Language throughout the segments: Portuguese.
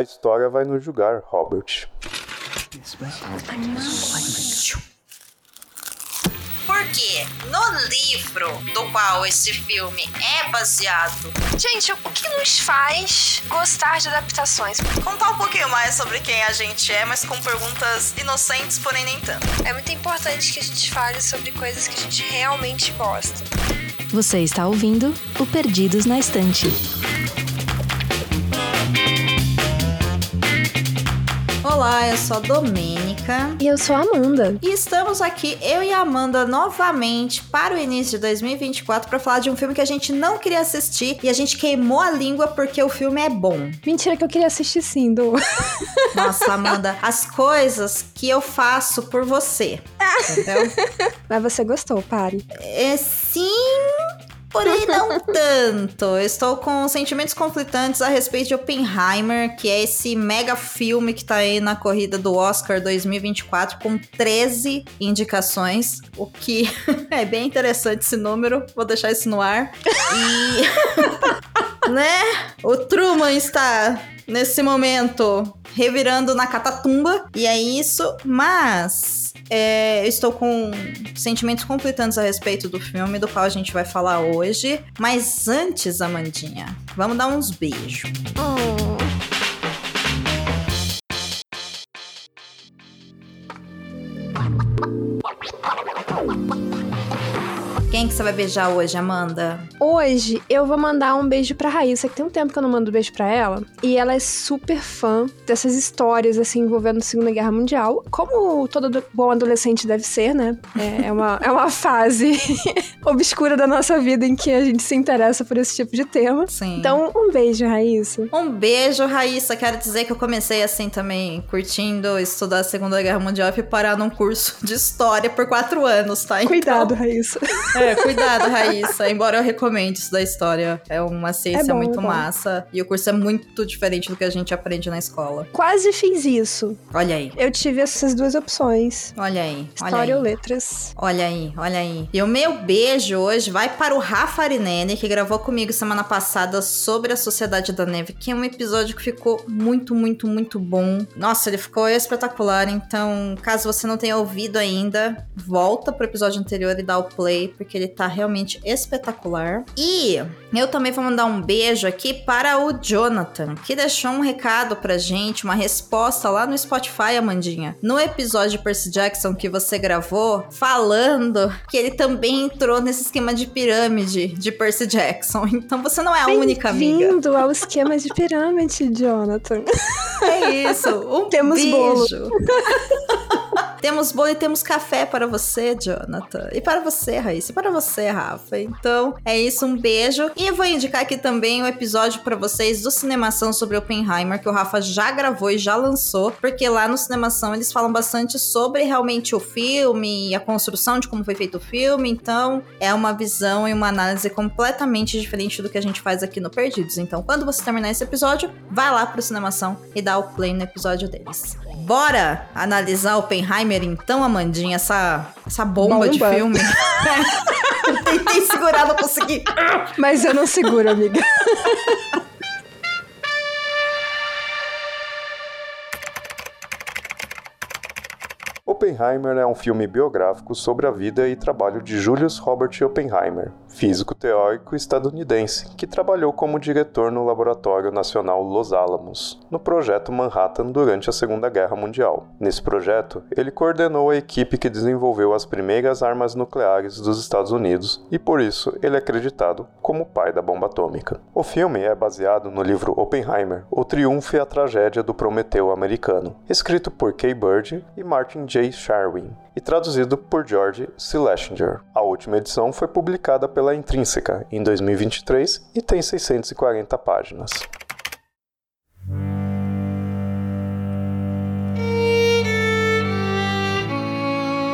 A história vai nos julgar, Robert. Porque no livro do qual esse filme é baseado, Gente, o que nos faz gostar de adaptações? contar um pouquinho mais sobre quem a gente é, mas com perguntas inocentes, porém nem tanto. É muito importante que a gente fale sobre coisas que a gente realmente gosta. Você está ouvindo o Perdidos na Estante. Olá, eu sou a Domênica. E eu sou a Amanda. E estamos aqui, eu e a Amanda, novamente para o início de 2024 para falar de um filme que a gente não queria assistir e a gente queimou a língua porque o filme é bom. Mentira que eu queria assistir sim, do... Nossa, Amanda, as coisas que eu faço por você. Entendeu? Mas você gostou, pare. É sim, porém não tanto. Estou com sentimentos conflitantes a respeito de Oppenheimer, que é esse mega filme que tá aí na corrida do Oscar 2024 com 13 indicações, o que é bem interessante esse número. Vou deixar isso no ar. E né? O Truman está nesse momento revirando na catatumba e é isso, mas é, eu estou com sentimentos conflitantes a respeito do filme, do qual a gente vai falar hoje. Mas antes, Amandinha, vamos dar uns beijos. Quem você vai beijar hoje, Amanda? Hoje eu vou mandar um beijo pra Raíssa, que tem um tempo que eu não mando beijo pra ela. E ela é super fã dessas histórias, assim, envolvendo a Segunda Guerra Mundial. Como todo bom adolescente deve ser, né? É, é uma, é uma fase obscura da nossa vida em que a gente se interessa por esse tipo de tema. Sim. Então, um beijo, Raíssa. Um beijo, Raíssa. Quero dizer que eu comecei assim também, curtindo estudar a Segunda Guerra Mundial e fui parar num curso de história por quatro anos, tá? Então- Cuidado, Raíssa. É, cuidado, Raíssa. Embora eu recomende estudar história. É uma ciência É bom, muito é massa. E o curso é muito diferente do que a gente aprende na escola. Quase fiz isso. Olha aí. Eu tive essas duas opções. Olha aí. Olha História ou aí. letras. Olha aí, olha aí. E o meu beijo hoje vai para o Rafa Arinene, que gravou comigo semana passada sobre a Sociedade da Neve, que é um episódio que ficou muito, muito, muito bom. Nossa, ele ficou espetacular. Então, caso você não tenha ouvido ainda, volta pro episódio anterior e dá o play, porque ele tá realmente espetacular. E eu também vou mandar um beijo aqui para o Jonathan, que deixou um recado pra gente, uma resposta lá no Spotify, Amandinha. No episódio de Percy Jackson que você gravou, falando que ele também entrou nesse esquema de pirâmide de Percy Jackson. Então você não é a única amiga. Bem-vindo ao esquema de pirâmide, Jonathan. É isso. Um Temos bolo. temos bolo e temos café para você, Jonathan. E para você, Raíssa. E para você, Rafa. Então, é isso. Um beijo. E vou indicar aqui também o episódio para vocês do Cinemação sobre Oppenheimer, que o Rafa já gravou e já lançou. Porque lá no Cinemação eles falam bastante sobre realmente o filme e a construção de como foi feito o filme. Então, é uma visão e uma análise completamente diferente do que a gente faz aqui no Perdidos. Então, quando você terminar esse episódio, vai lá pro Cinemação e dá o play no episódio deles. Bora analisar Oppenheimer então, Amandinha, essa, essa bomba, de Bomba. filme. Tentei segurar, não consegui. Mas eu não seguro, amiga. Oppenheimer é um filme biográfico sobre a vida e trabalho de Julius Robert Oppenheimer, físico teórico estadunidense, que trabalhou como diretor no Laboratório Nacional Los Alamos, no projeto Manhattan durante a Segunda Guerra Mundial. Nesse projeto, ele coordenou a equipe que desenvolveu as primeiras armas nucleares dos Estados Unidos e por isso ele é acreditado como o pai da bomba atômica. O filme é baseado no livro Oppenheimer, O Triunfo e a Tragédia do Prometeu Americano, escrito por Kay Bird e Martin J. Sharwin e traduzido por George Schlesinger. A última edição foi publicada pela Intrínseca em 2023 e tem 640 páginas.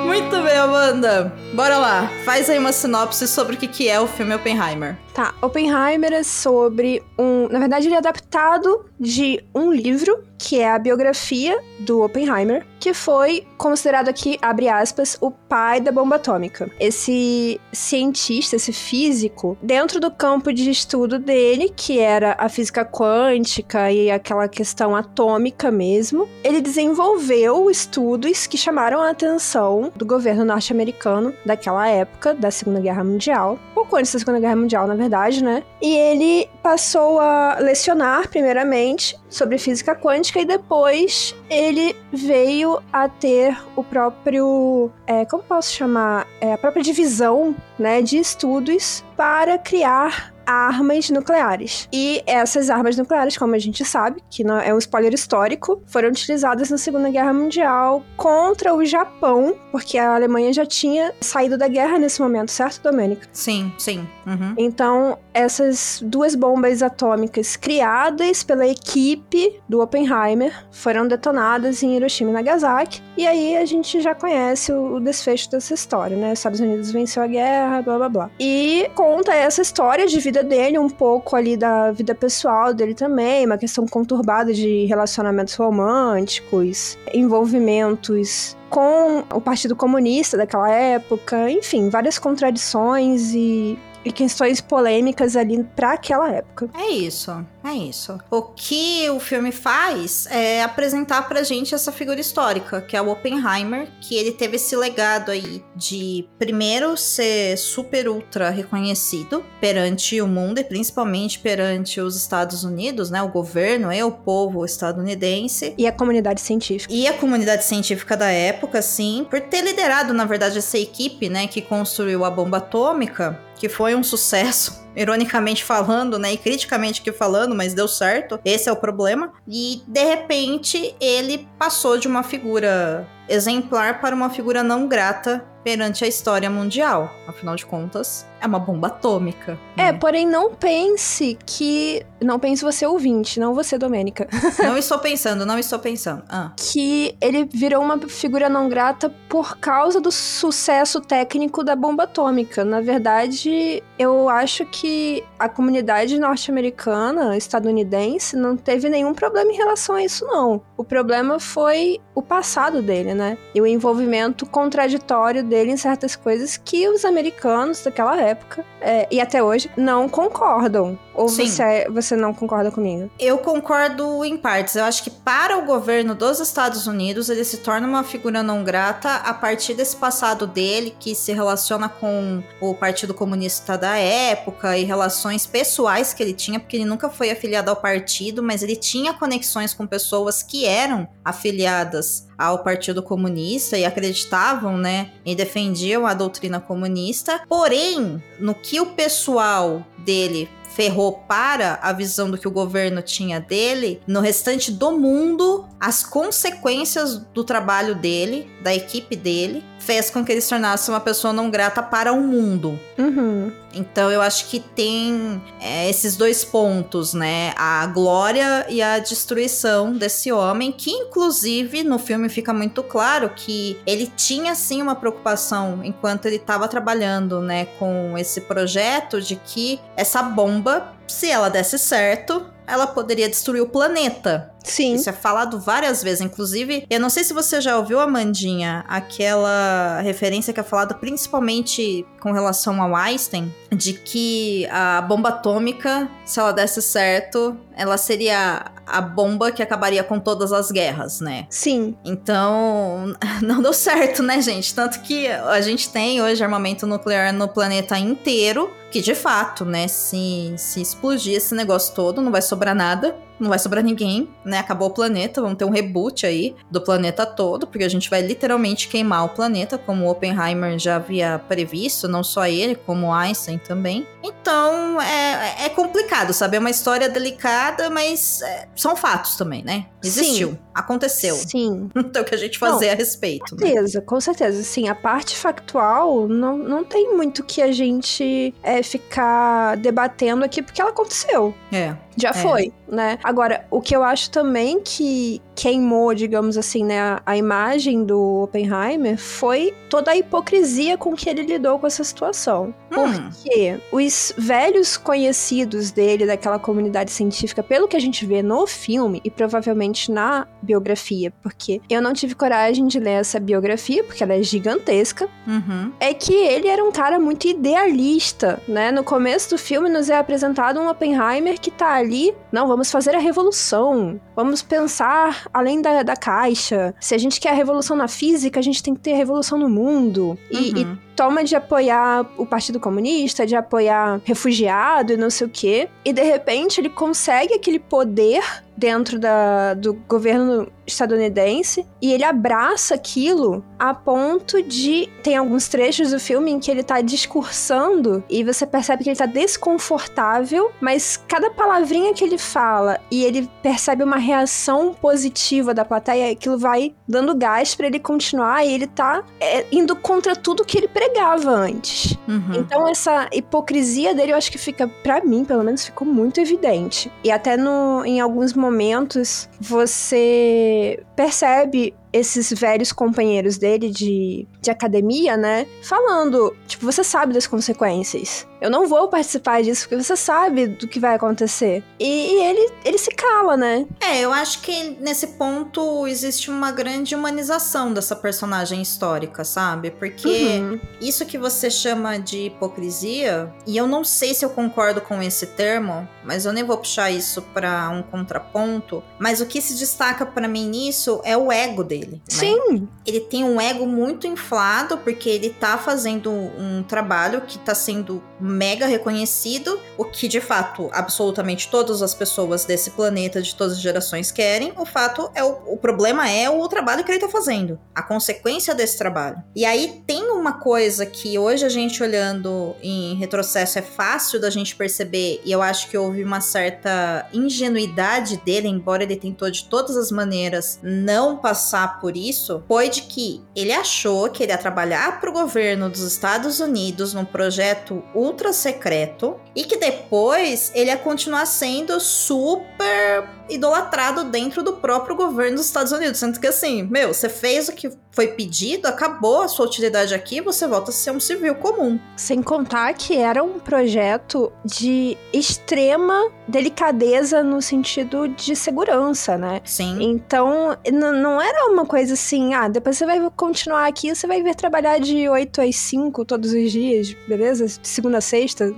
Muito bem, Amanda. Bora lá. Faz aí uma sinopse sobre o que é o filme Oppenheimer. Tá, Oppenheimer é sobre um. Na verdade, ele é adaptado de um livro, que é a biografia do Oppenheimer, que foi considerado aqui, abre aspas, o pai da bomba atômica. Esse cientista, esse físico, dentro do campo de estudo dele, que era a física quântica e aquela questão atômica mesmo, ele desenvolveu estudos que chamaram a atenção do governo norte-americano daquela época, da Segunda Guerra Mundial, pouco antes da Segunda Guerra Mundial, na verdade, né? E ele passou a lecionar, primeiramente, sobre física quântica e depois ele veio a ter o próprio, é, como posso chamar, é, a própria divisão, né, de estudos para criar armas nucleares. E essas armas nucleares, como a gente sabe, que não é um spoiler histórico, foram utilizadas na Segunda Guerra Mundial contra o Japão, porque a Alemanha já tinha saído da guerra nesse momento, certo, Domênica? Sim, sim. Uhum. Então, essas duas bombas atômicas criadas pela equipe do Oppenheimer foram detonadas em Hiroshima e Nagasaki. E aí a gente já conhece o, desfecho dessa história, né? Os Estados Unidos venceu a guerra, blá blá blá. E conta essa história de vida dele, um pouco ali da vida pessoal dele também, uma questão conturbada de relacionamentos românticos, envolvimentos com o Partido Comunista daquela época, enfim, várias contradições e e questões polêmicas ali para aquela época. É isso, é isso. O que o filme faz é apresentar pra gente essa figura histórica, que é o Oppenheimer, que ele teve esse legado aí de primeiro ser super ultra reconhecido perante o mundo e principalmente perante os Estados Unidos, né, o governo e o povo estadunidense e a comunidade científica. E a comunidade científica da época, sim, por ter liderado, na verdade, essa equipe, né, que construiu a bomba atômica que foi um sucesso, ironicamente falando, né, e criticamente que falando, mas deu certo. Esse é o problema. E de repente ele passou de uma figura exemplar para uma figura não grata perante a história mundial. Afinal de contas, é uma bomba atômica. É, né? porém não pense que. Não pense você ouvinte, não você, Domênica. não estou pensando, não estou pensando. Ah. Que ele virou uma figura não grata por causa do sucesso técnico da bomba atômica. Na verdade, eu acho que a comunidade norte-americana, estadunidense, não teve nenhum problema em relação a isso, não. O problema foi o passado dele, né? E o envolvimento contraditório dele em certas coisas que os americanos daquela época é, e até hoje não concordam. Ou você, você não concorda comigo? Eu concordo em partes. Eu acho que para o governo dos Estados Unidos, ele se torna uma figura não grata a partir desse passado dele, que se relaciona com o Partido Comunista da época e relações pessoais que ele tinha, porque ele nunca foi afiliado ao partido, mas ele tinha conexões com pessoas que eram afiliadas ao Partido Comunista e acreditavam, né, e defendiam a doutrina comunista. Porém, no que o pessoal dele ferrou para a visão do que o governo tinha dele, no restante do mundo, as consequências do trabalho dele, da equipe dele, fez com que ele se tornasse uma pessoa não grata para o mundo. Uhum. Então eu acho que tem é, esses dois pontos, né? A glória e a destruição desse homem, que inclusive no filme fica muito claro que ele tinha sim uma preocupação enquanto ele estava trabalhando, né, com esse projeto de que essa bomba, se ela desse certo, ela poderia destruir o planeta. Sim. Isso é falado várias vezes. Inclusive, eu não sei se você já ouviu, Amandinha, aquela referência que é falada principalmente com relação ao Einstein, de que a bomba atômica, se ela desse certo, ela seria a bomba que acabaria com todas as guerras, né? Sim. Então, não deu certo, né, gente? Tanto que a gente tem hoje armamento nuclear no planeta inteiro, que de fato, né, se, se explodir esse negócio todo, não vai sobrar nada não vai sobrar ninguém, né? Acabou o planeta, vamos ter um reboot aí do planeta todo, porque a gente vai literalmente queimar o planeta, como o Oppenheimer já havia previsto, não só ele, como Einstein também. Então, é, é complicado, sabe? É uma história delicada, mas é, são fatos também, né? Existiu, Sim. aconteceu. Sim. Não tem o que a gente fazer não, a respeito. Com né? certeza, né? com certeza. Sim, a parte factual não, não tem muito que a gente é, ficar debatendo aqui, porque ela aconteceu. É. Já é. foi, né? Agora, o que eu acho também que queimou, digamos assim, né, a, a, imagem do Oppenheimer foi toda a hipocrisia com que ele lidou com essa situação. Hum. Porque os esses velhos conhecidos dele, daquela comunidade científica, pelo que a gente vê no filme e provavelmente na biografia, porque eu não tive coragem de ler essa biografia, porque ela é gigantesca, Uhum. é que ele era um cara muito idealista, né? No começo do filme nos é apresentado um Oppenheimer que tá ali, não, vamos fazer a revolução, vamos pensar além da, da caixa. Se a gente quer a revolução na física, a gente tem que ter a revolução no mundo. E, e Uhum. Toma de apoiar o Partido Comunista, de apoiar refugiado e não sei o quê. E de repente ele consegue aquele poder dentro da, do governo estadunidense e ele abraça aquilo a ponto de. Tem alguns trechos do filme em que ele tá discursando e você percebe que ele tá desconfortável, mas cada palavrinha que ele fala e ele percebe uma reação positiva da plateia, aquilo vai dando gás pra ele continuar e ele tá é, indo contra tudo que ele pregava antes. Uhum. Então essa hipocrisia dele, eu acho que fica, pra mim, pelo menos, ficou muito evidente. E até no, em alguns momentos você percebe esses velhos companheiros dele de, de academia, né? Falando, tipo, você sabe das consequências. Eu não vou participar disso porque você sabe do que vai acontecer. E, e ele, ele se cala, né? É, eu acho que nesse ponto existe uma grande humanização dessa personagem histórica, sabe? Porque Uhum. isso que você chama de hipocrisia, e eu não sei se eu concordo com esse termo, mas eu nem vou puxar isso pra um contraponto, mas o que se destaca pra mim nisso é o ego dele. Né? Sim, ele tem um ego muito inflado porque ele tá fazendo um trabalho que tá sendo mega reconhecido, o que de fato absolutamente todas as pessoas desse planeta de todas as gerações querem. O fato é o, o problema é o trabalho que ele tá fazendo, a consequência desse trabalho. E aí tem uma coisa que hoje a gente olhando em retrocesso é fácil da gente perceber e eu acho que houve uma certa ingenuidade dele, embora ele tentou de todas as maneiras não passar por isso, foi de que ele achou que ele ia trabalhar para o governo dos Estados Unidos num projeto ultra secreto e que depois ele ia continuar sendo super idolatrado dentro do próprio governo dos Estados Unidos. Sendo que assim, meu, você fez o que foi pedido, acabou a sua utilidade aqui, você volta a ser um civil comum. Sem contar que era um projeto de extrema delicadeza no sentido de segurança, né? Sim. Então, não era uma coisa assim, ah, depois você vai continuar aqui, você vai vir trabalhar de 8 às 5 todos os dias, beleza? De segunda a sexta.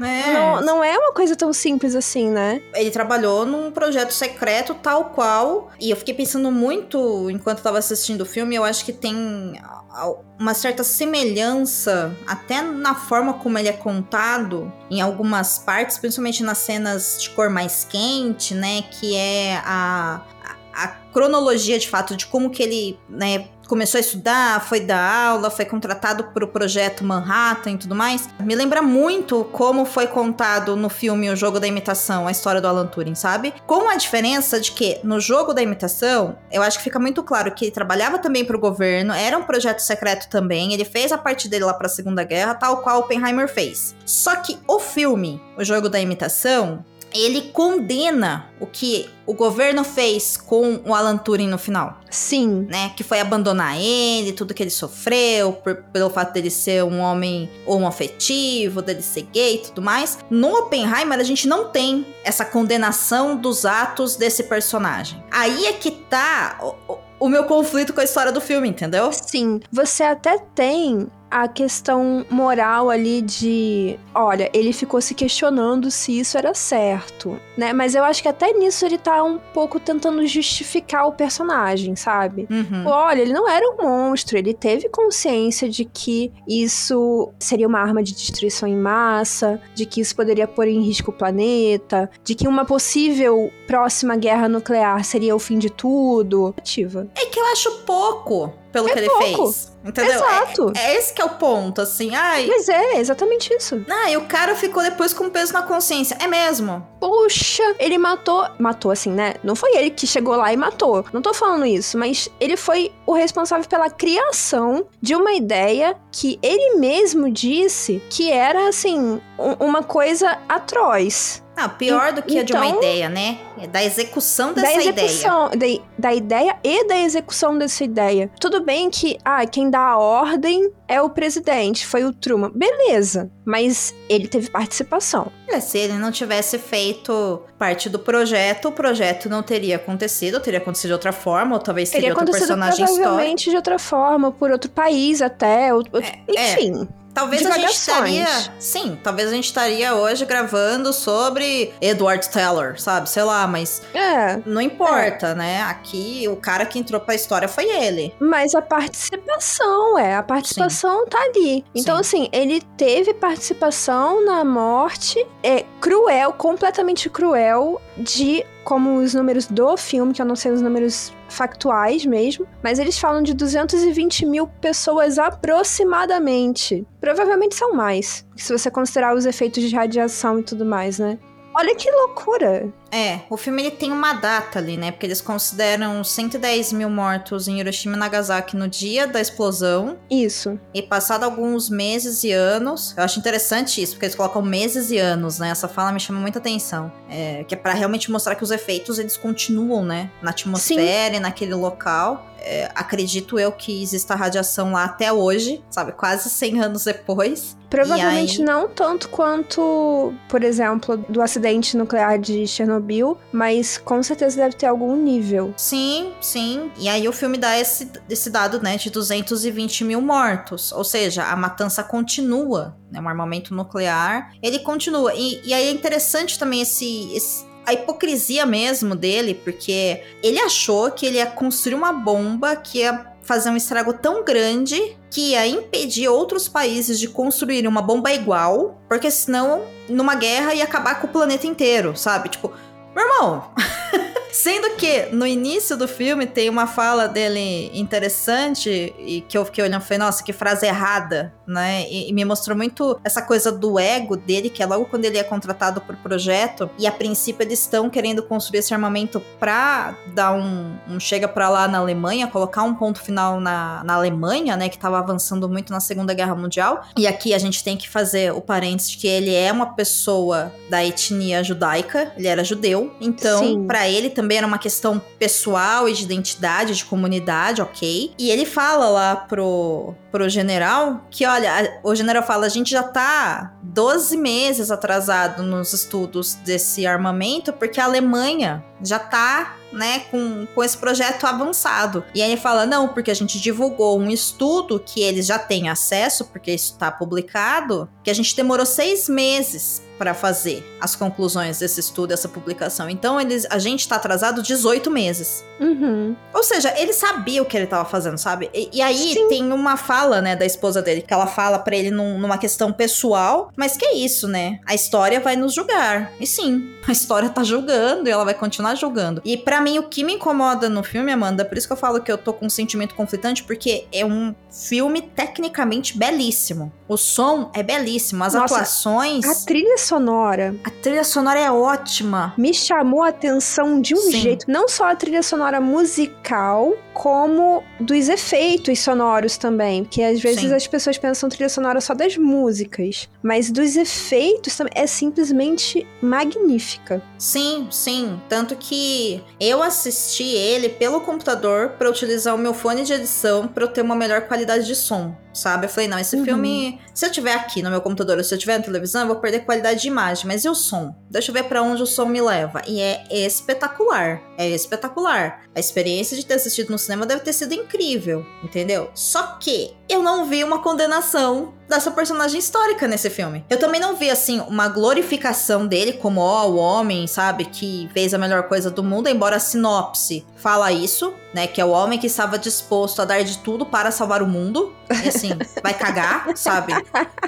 É. Não, não é uma coisa tão simples assim, né? ele trabalhou num projeto secreto tal qual. E eu fiquei pensando muito enquanto tava assistindo o filme, eu acho que tem uma certa semelhança até na forma como ele é contado em algumas partes, principalmente nas cenas de cor mais quente, né, que é a a- cronologia de fato de como que ele, né, começou a estudar, foi dar aula, foi contratado para o projeto Manhattan e tudo mais, me lembra muito como foi contado no filme O Jogo da Imitação, a história do Alan Turing, sabe? Com a diferença de que no Jogo da Imitação, eu acho que fica muito claro que ele trabalhava também para o governo, era um projeto secreto também, ele fez a parte dele lá para a Segunda Guerra, tal qual Oppenheimer fez. Só que o filme, O Jogo da Imitação, ele condena o que o governo fez com o Alan Turing no final Sim. né? Que foi abandonar ele, tudo que ele sofreu, por- pelo fato dele ser um homem homoafetivo, dele ser gay e tudo mais. No Oppenheimer, a gente não tem essa condenação dos atos desse personagem. Aí é que tá o, o- o meu conflito com a história do filme, entendeu? Sim. Você até tem a questão moral ali de, olha, ele ficou se questionando se isso era certo, né? Mas eu acho que até nisso ele tá um pouco tentando justificar o personagem, sabe? Uhum. Olha, ele não era um monstro, ele teve consciência de que isso seria uma arma de destruição em massa, de que isso poderia pôr em risco o planeta, de que uma possível próxima guerra nuclear seria o fim de tudo. Ativa. É que eu acho pouco pelo que ele pouco. fez. Entendeu? Exato. É, é esse que é o ponto, assim. Ai. Mas é, exatamente isso. Ah, e o cara ficou depois com peso na consciência. É mesmo. Poxa, ele matou. Matou assim, né? Não foi ele que chegou lá e matou. Não tô falando isso, mas ele foi o responsável pela criação de uma ideia que ele mesmo disse que era, assim, um- uma coisa atroz. Não, pior do que a de uma Então- ideia, né? É da execução dessa da ideia. execução, Da, da ideia e da execução dessa ideia. Tudo bem que, ah, quem dá a ordem é o presidente, foi o Truman. Beleza, mas ele teve participação. É, se ele não tivesse feito parte do projeto, o projeto não teria acontecido, teria acontecido de outra forma, ou talvez seria Teria outro acontecido personagem histórico. provavelmente de outra forma, por outro país até, ou- outro- é. enfim. Talvez a gente estaria. Sim, talvez a gente estaria hoje gravando sobre Edward Teller, sabe? Sei lá, mas É, não importa, né? Aqui o cara que entrou pra história foi ele. mas a participação, é, a participação tá ali. Então, assim, ele teve participação na morte, é cruel, completamente cruel, de como os números do filme, que eu não sei os números factuais mesmo, mas eles falam de 220 mil pessoas aproximadamente. Provavelmente são mais, se você considerar os efeitos de radiação e tudo mais, né? Olha que loucura! É, o filme ele tem uma data ali, né? Porque eles consideram 110 mil mortos em Hiroshima e Nagasaki no dia da explosão. Isso. E passado alguns meses e anos, eu acho interessante isso, porque eles colocam meses e anos, né? Essa fala me chama muita atenção. É, que é pra realmente mostrar que os efeitos eles continuam, né? Na atmosfera e naquele local. É, acredito eu que exista radiação lá até hoje, sabe? Quase 100 anos depois. Provavelmente aí- não tanto quanto, por exemplo, do acidente nuclear de Chernobyl, mas com certeza deve ter algum nível. Sim, sim. E aí o filme dá esse, esse dado, né, de 220 mil mortos. Ou seja, a matança continua, né? Um armamento nuclear, ele continua. E, e aí é interessante também esse, esse- a hipocrisia mesmo dele, porque ele achou que ele ia construir uma bomba que ia fazer um estrago tão grande que ia impedir outros países de construir uma bomba igual, porque senão, numa guerra, ia acabar com o planeta inteiro, sabe? Tipo, meu Sendo que no início do filme tem uma fala dele interessante e que eu fiquei olhando e falei, nossa, que frase errada, né? E, e me mostrou muito essa coisa do ego dele, que é logo quando ele é contratado por projeto e a princípio eles estão querendo construir esse armamento pra dar um, um chega pra lá na Alemanha, colocar um ponto final na, na Alemanha, né? Que tava avançando muito na Segunda Guerra Mundial. E aqui a gente tem que fazer o parênteses de que ele é uma pessoa da etnia judaica, ele era judeu, então pra ele também era uma questão pessoal e de identidade, de comunidade, ok. E ele fala lá pro, pro general que, olha, o general fala, a gente já tá 12 meses atrasado nos estudos desse armamento, porque a Alemanha já tá, né, com, com esse projeto avançado. E aí ele fala, não, porque a gente divulgou um estudo que eles já têm acesso, porque isso tá publicado, que a gente demorou seis meses para fazer as conclusões desse estudo, essa publicação. Então, eles, a gente tá atrasado 18 meses. Uhum. Ou seja, ele sabia o que ele tava fazendo, sabe? E, e aí Sim. tem uma fala, né, da esposa dele, que ela fala pra ele num- numa questão pessoal, mas que é isso, né? A história vai nos julgar. E sim, a história tá julgando e ela vai continuar julgando. E pra mim, o que me incomoda no filme, Amanda, por isso que eu falo que eu tô com um sentimento conflitante, porque é um filme tecnicamente belíssimo. O som é belíssimo, as Nossa, atuações. A trilha sonora A trilha sonora é ótima. me chamou a atenção de um Sim. jeito. Não só a trilha sonora musical, como dos efeitos sonoros também. Porque às vezes Sim. as pessoas pensam trilha sonora só das músicas. Mas dos efeitos também é simplesmente magnífica. Sim, sim. Tanto que eu assisti ele pelo computador pra utilizar o meu fone de edição pra eu ter uma melhor qualidade de som, sabe? Eu falei, não, esse Uhum. filme, se eu tiver aqui no meu computador ou se eu tiver na televisão, eu vou perder qualidade de imagem, mas e o som? Deixa eu ver pra onde o som me leva. E é espetacular. É espetacular. A experiência de ter assistido no cinema deve ter sido incrível, entendeu? Só que eu não vi uma condenação dessa personagem histórica nesse filme. Eu também não vi, assim, uma glorificação dele como, ó, o homem, sabe, que fez a melhor coisa do mundo, embora a sinopse fala isso, né, que é o homem que estava disposto a dar de tudo para salvar o mundo. E assim, vai cagar, sabe?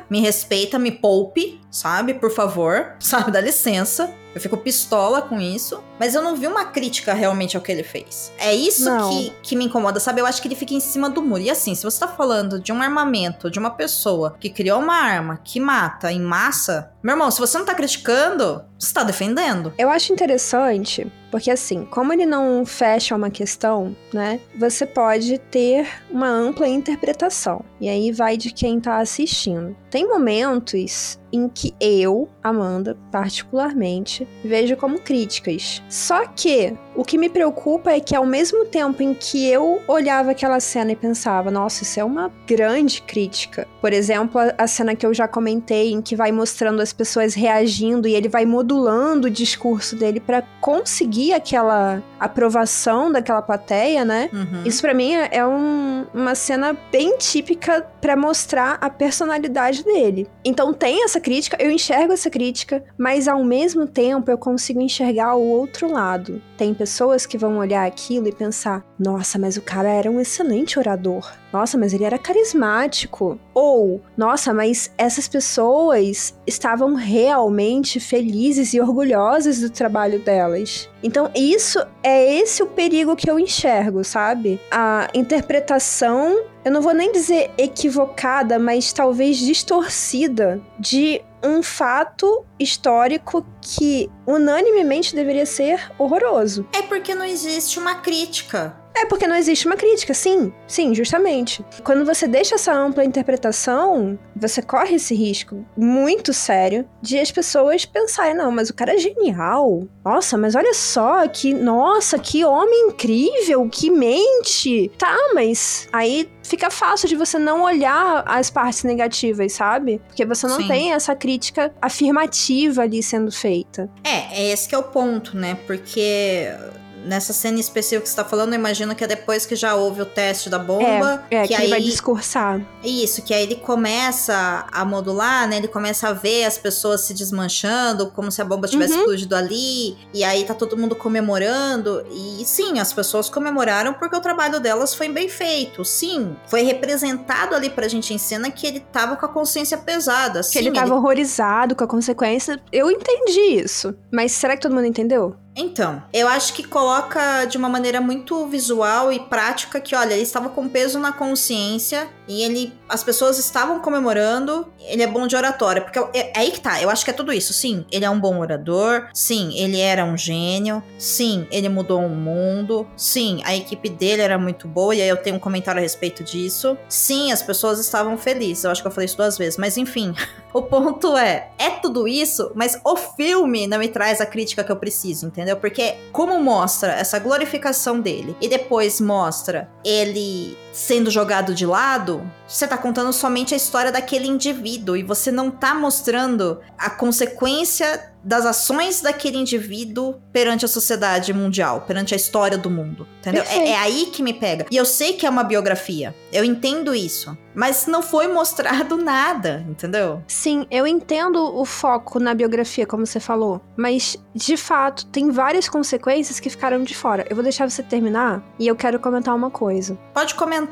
Me respeita, me poupe, sabe? Por favor, sabe? Dá licença. Eu fico pistola com isso. Mas eu não vi uma crítica realmente ao que ele fez. É isso Não. que, que me incomoda, sabe? Eu acho que ele fica em cima do muro. E assim, se você tá falando de um armamento, de uma pessoa que criou uma arma que mata em massa, meu irmão, se você não tá criticando, você tá defendendo. Eu acho interessante Porque assim, como ele não fecha uma questão, né? Você pode ter uma ampla interpretação. E aí vai de quem tá assistindo. Tem momentos em que eu, Amanda, particularmente, vejo como críticas. Só que o que me preocupa é que ao mesmo tempo em que eu olhava aquela cena e pensava, nossa, isso é uma grande crítica. Por exemplo, a, a cena que eu já comentei em que vai mostrando as pessoas reagindo e ele vai modulando o discurso dele para conseguir aquela aprovação daquela plateia, né? Uhum. Isso para mim é um, uma cena bem típica para mostrar a personalidade dele. Então tem essa crítica, eu enxergo essa crítica, mas ao mesmo tempo eu consigo enxergar o outro lado. Tem pessoas que vão olhar aquilo e pensar: nossa, mas o cara era um excelente orador. Nossa, mas ele era carismático. Ou, nossa, mas essas pessoas estavam realmente felizes e orgulhosas do trabalho delas. Então, isso é esse o perigo que eu enxergo, sabe? A interpretação, eu não vou nem dizer equivocada, mas talvez distorcida de um fato histórico que unanimemente deveria ser horroroso. É porque não existe uma crítica. É porque não existe uma crítica, sim, sim, justamente. Quando você deixa essa ampla interpretação, você corre esse risco muito sério de as pessoas pensarem, não, mas o cara é genial. Nossa, mas olha só, que, nossa, que homem incrível, que mente. Tá, mas aí fica fácil de você não olhar as partes negativas, sabe? Porque você não Sim. tem essa crítica afirmativa ali sendo feita. É, é esse que é o ponto, né? Porque nessa cena específica que você tá falando, eu imagino que é depois que já houve o teste da bomba. É, que, que ele aí vai discursar. Isso, que aí ele começa a modular, né? Ele começa a ver as pessoas se desmanchando, como se a bomba tivesse Uhum. explodido ali. E aí tá todo mundo comemorando. E sim, as pessoas comemoraram porque o trabalho delas foi bem feito. Sim, foi representado ali pra gente em cena que ele tava com a consciência pesada. Que Sim, ele tava horrorizado com a consequência. Eu entendi isso. Mas será que todo mundo entendeu? Então, eu acho que coloca de uma maneira muito visual e prática que, olha, ele estava com peso na consciência e ele, as pessoas estavam comemorando. Ele é bom de oratória, porque é, é aí que tá. Eu acho que é tudo isso. Sim, ele é um bom orador. Sim, ele era um gênio. Sim, ele mudou o mundo. Sim, a equipe dele era muito boa e aí eu tenho um comentário a respeito disso. Sim, as pessoas estavam felizes. Eu acho que eu falei isso duas vezes, mas enfim. O ponto é, é tudo isso, mas o filme não me traz a crítica que eu preciso, entendeu? Porque como mostra essa glorificação dele e depois mostra ele sendo jogado de lado, você tá contando somente a história daquele indivíduo e você não tá mostrando a consequência das ações daquele indivíduo perante a sociedade mundial, perante a história do mundo, entendeu? É, é aí que me pega. E eu sei que é uma biografia, eu entendo isso, mas não foi mostrado nada, entendeu? Sim, eu entendo o foco na biografia, como você falou. Mas, de fato, tem várias consequências que ficaram de fora. Eu vou deixar você terminar e eu quero comentar uma coisa. Pode comentar.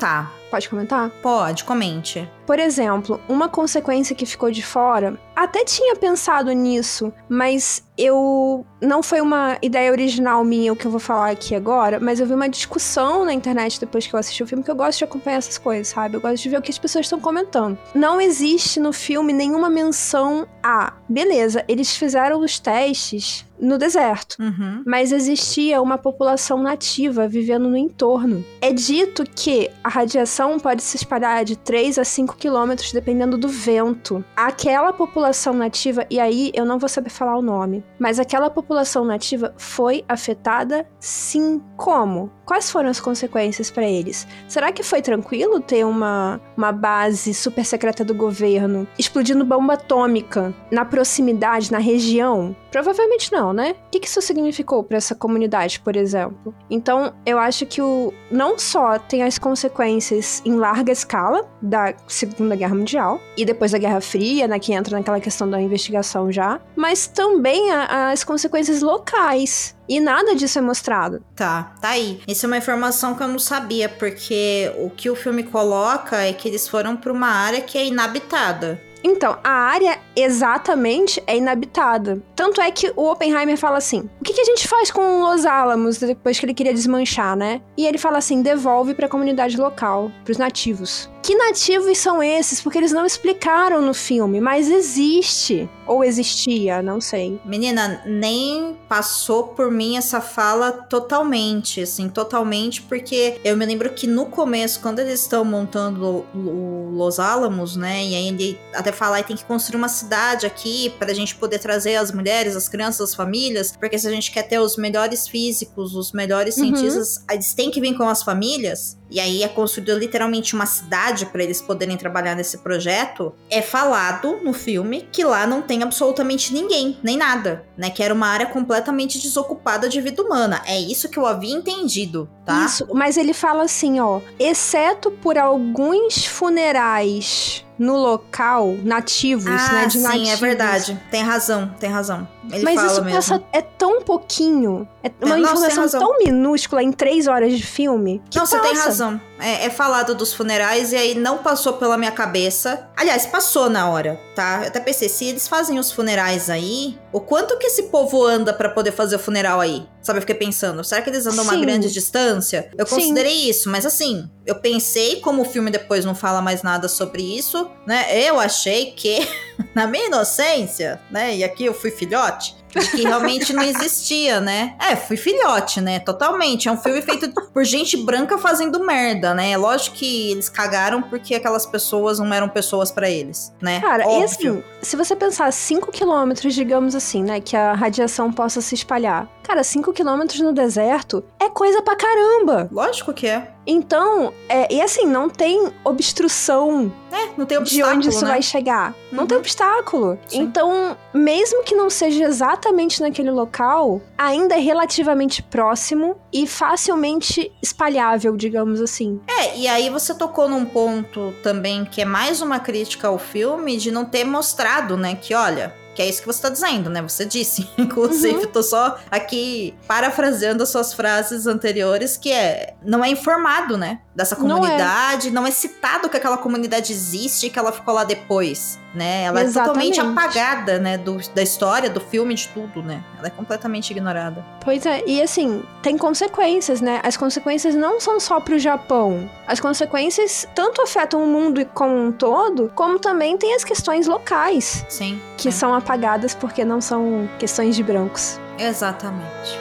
Pode comentar? Pode, comente. Por exemplo, uma consequência que ficou de fora, até tinha pensado nisso, mas eu não foi uma ideia original minha o que eu vou falar aqui agora, mas eu vi uma discussão na internet depois que eu assisti o filme que eu gosto de acompanhar essas coisas, sabe? Eu gosto de ver o que as pessoas estão comentando. Não existe no filme nenhuma menção a, beleza, eles fizeram os testes no deserto. Uhum. Mas existia uma população nativa vivendo no entorno. É dito que a radiação pode se espalhar de 3 a 5 quilômetros dependendo do vento. Aquela população nativa, e aí eu não vou saber falar o nome, mas aquela população nativa foi afetada sim. Como? Quais foram as consequências para eles? Será que foi tranquilo ter uma, uma base super secreta do governo explodindo bomba atômica na proximidade, na região? Provavelmente não, né? O que que isso significou para essa comunidade, por exemplo? Então, eu acho que o não só tem as consequências em larga escala da Segunda Guerra Mundial e depois da Guerra Fria, né, que entra naquela questão da investigação já, mas também a- as consequências locais. E nada disso é mostrado. Tá, tá aí. Isso é uma informação que eu não sabia, porque o que o filme coloca é que eles foram pra uma área que é inabitada. Então, a área exatamente é inabitada. Tanto é que o Oppenheimer fala assim: o que, que a gente faz com Los Alamos depois que ele queria desmanchar, né? E ele fala assim: devolve para a comunidade local, para os nativos. Que nativos são esses? Porque eles não explicaram no filme, mas existe. Ou existia, não sei. Menina, nem passou por mim essa fala totalmente, assim, totalmente, porque eu me lembro que no começo, quando eles estão montando o Los Alamos, né, e aí ele até fala, tem que construir uma cidade aqui pra gente poder trazer as mulheres, as crianças, as famílias, porque se a gente quer ter os melhores físicos, os melhores Uhum. cientistas, eles têm que vir com as famílias. E aí é construída literalmente uma cidade para eles poderem trabalhar nesse projeto. É falado no filme que lá não tem absolutamente ninguém, nem nada, né? Que era uma área completamente desocupada de vida humana. É isso que eu havia entendido, tá? Isso, mas ele fala assim, ó, exceto por alguns funerais no local, nativos, ah, né, de sim, nativos. é verdade. Tem razão, tem razão. Ele Mas isso mesmo. passa, é tão pouquinho, é uma tem informação razão. tão minúscula em três horas de filme. Que Não, você tem passa. razão. É, é falado dos funerais e aí não passou pela minha cabeça. Aliás, passou na hora, tá? Eu até pensei, se eles fazem os funerais aí, o quanto que esse povo anda pra poder fazer o funeral aí? Sabe, eu fiquei pensando, será que eles andam uma Sim. grande distância? Eu Sim. considerei isso, mas assim, eu pensei, como o filme depois não fala mais nada sobre isso, né? Eu achei que, na minha inocência, né? E aqui eu fui filhote, de que realmente não existia, né? É, fui filhote, né? Totalmente. É um filme feito por gente branca fazendo merda, né? É lógico que eles cagaram porque aquelas pessoas não eram pessoas pra eles, né? Cara, e Óbvio. assim, se você pensar 5 quilômetros, digamos assim, né, que a radiação possa se espalhar. Cara, 5 quilômetros no deserto é coisa pra caramba. Lógico que é. Então, é, e assim, não tem obstrução É, não tem de obstáculo, onde isso né? vai chegar. Não Uhum. tem obstáculo. Sim. Então, mesmo que não seja exatamente naquele local, ainda é relativamente próximo e facilmente espalhável, digamos assim. É, e aí você tocou num ponto também que é mais uma crítica ao filme de não ter mostrado, né? Que olha. Que é isso que você tá dizendo, né? Você disse. Inclusive, tô só aqui parafraseando as suas frases anteriores, que é. Não é informado, né? Dessa Não é. comunidade, não é, citado que aquela comunidade existe e que ela ficou lá depois, né? Ela é totalmente Exatamente. apagada, né? Do, da história, do filme, de tudo, né? Ela é completamente ignorada. Pois é, e assim, tem consequências, né? As consequências não são só pro Japão. As consequências tanto afetam o mundo como um todo, como também tem as questões locais, Sim. que sim. são apagadas porque não são questões de brancos. Exatamente.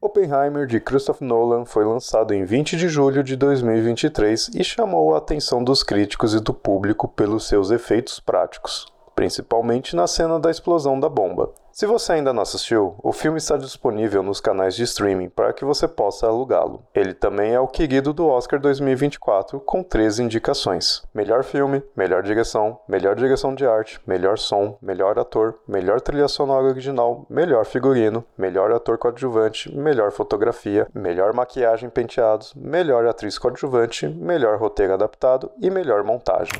Oppenheimer de Christopher Nolan foi lançado em 20 de julho de 2023 e chamou a atenção dos críticos e do público pelos seus efeitos práticos, principalmente na cena da explosão da bomba. Se você ainda não assistiu, o filme está disponível nos canais de streaming para que você possa alugá-lo. Ele também é o querido do Oscar 2024, com 13 indicações: melhor filme, melhor direção, melhor direção de arte, melhor som, melhor ator, melhor trilha sonora original, melhor figurino, melhor ator coadjuvante, melhor fotografia, melhor maquiagem penteados, melhor atriz coadjuvante, melhor roteiro adaptado e melhor montagem.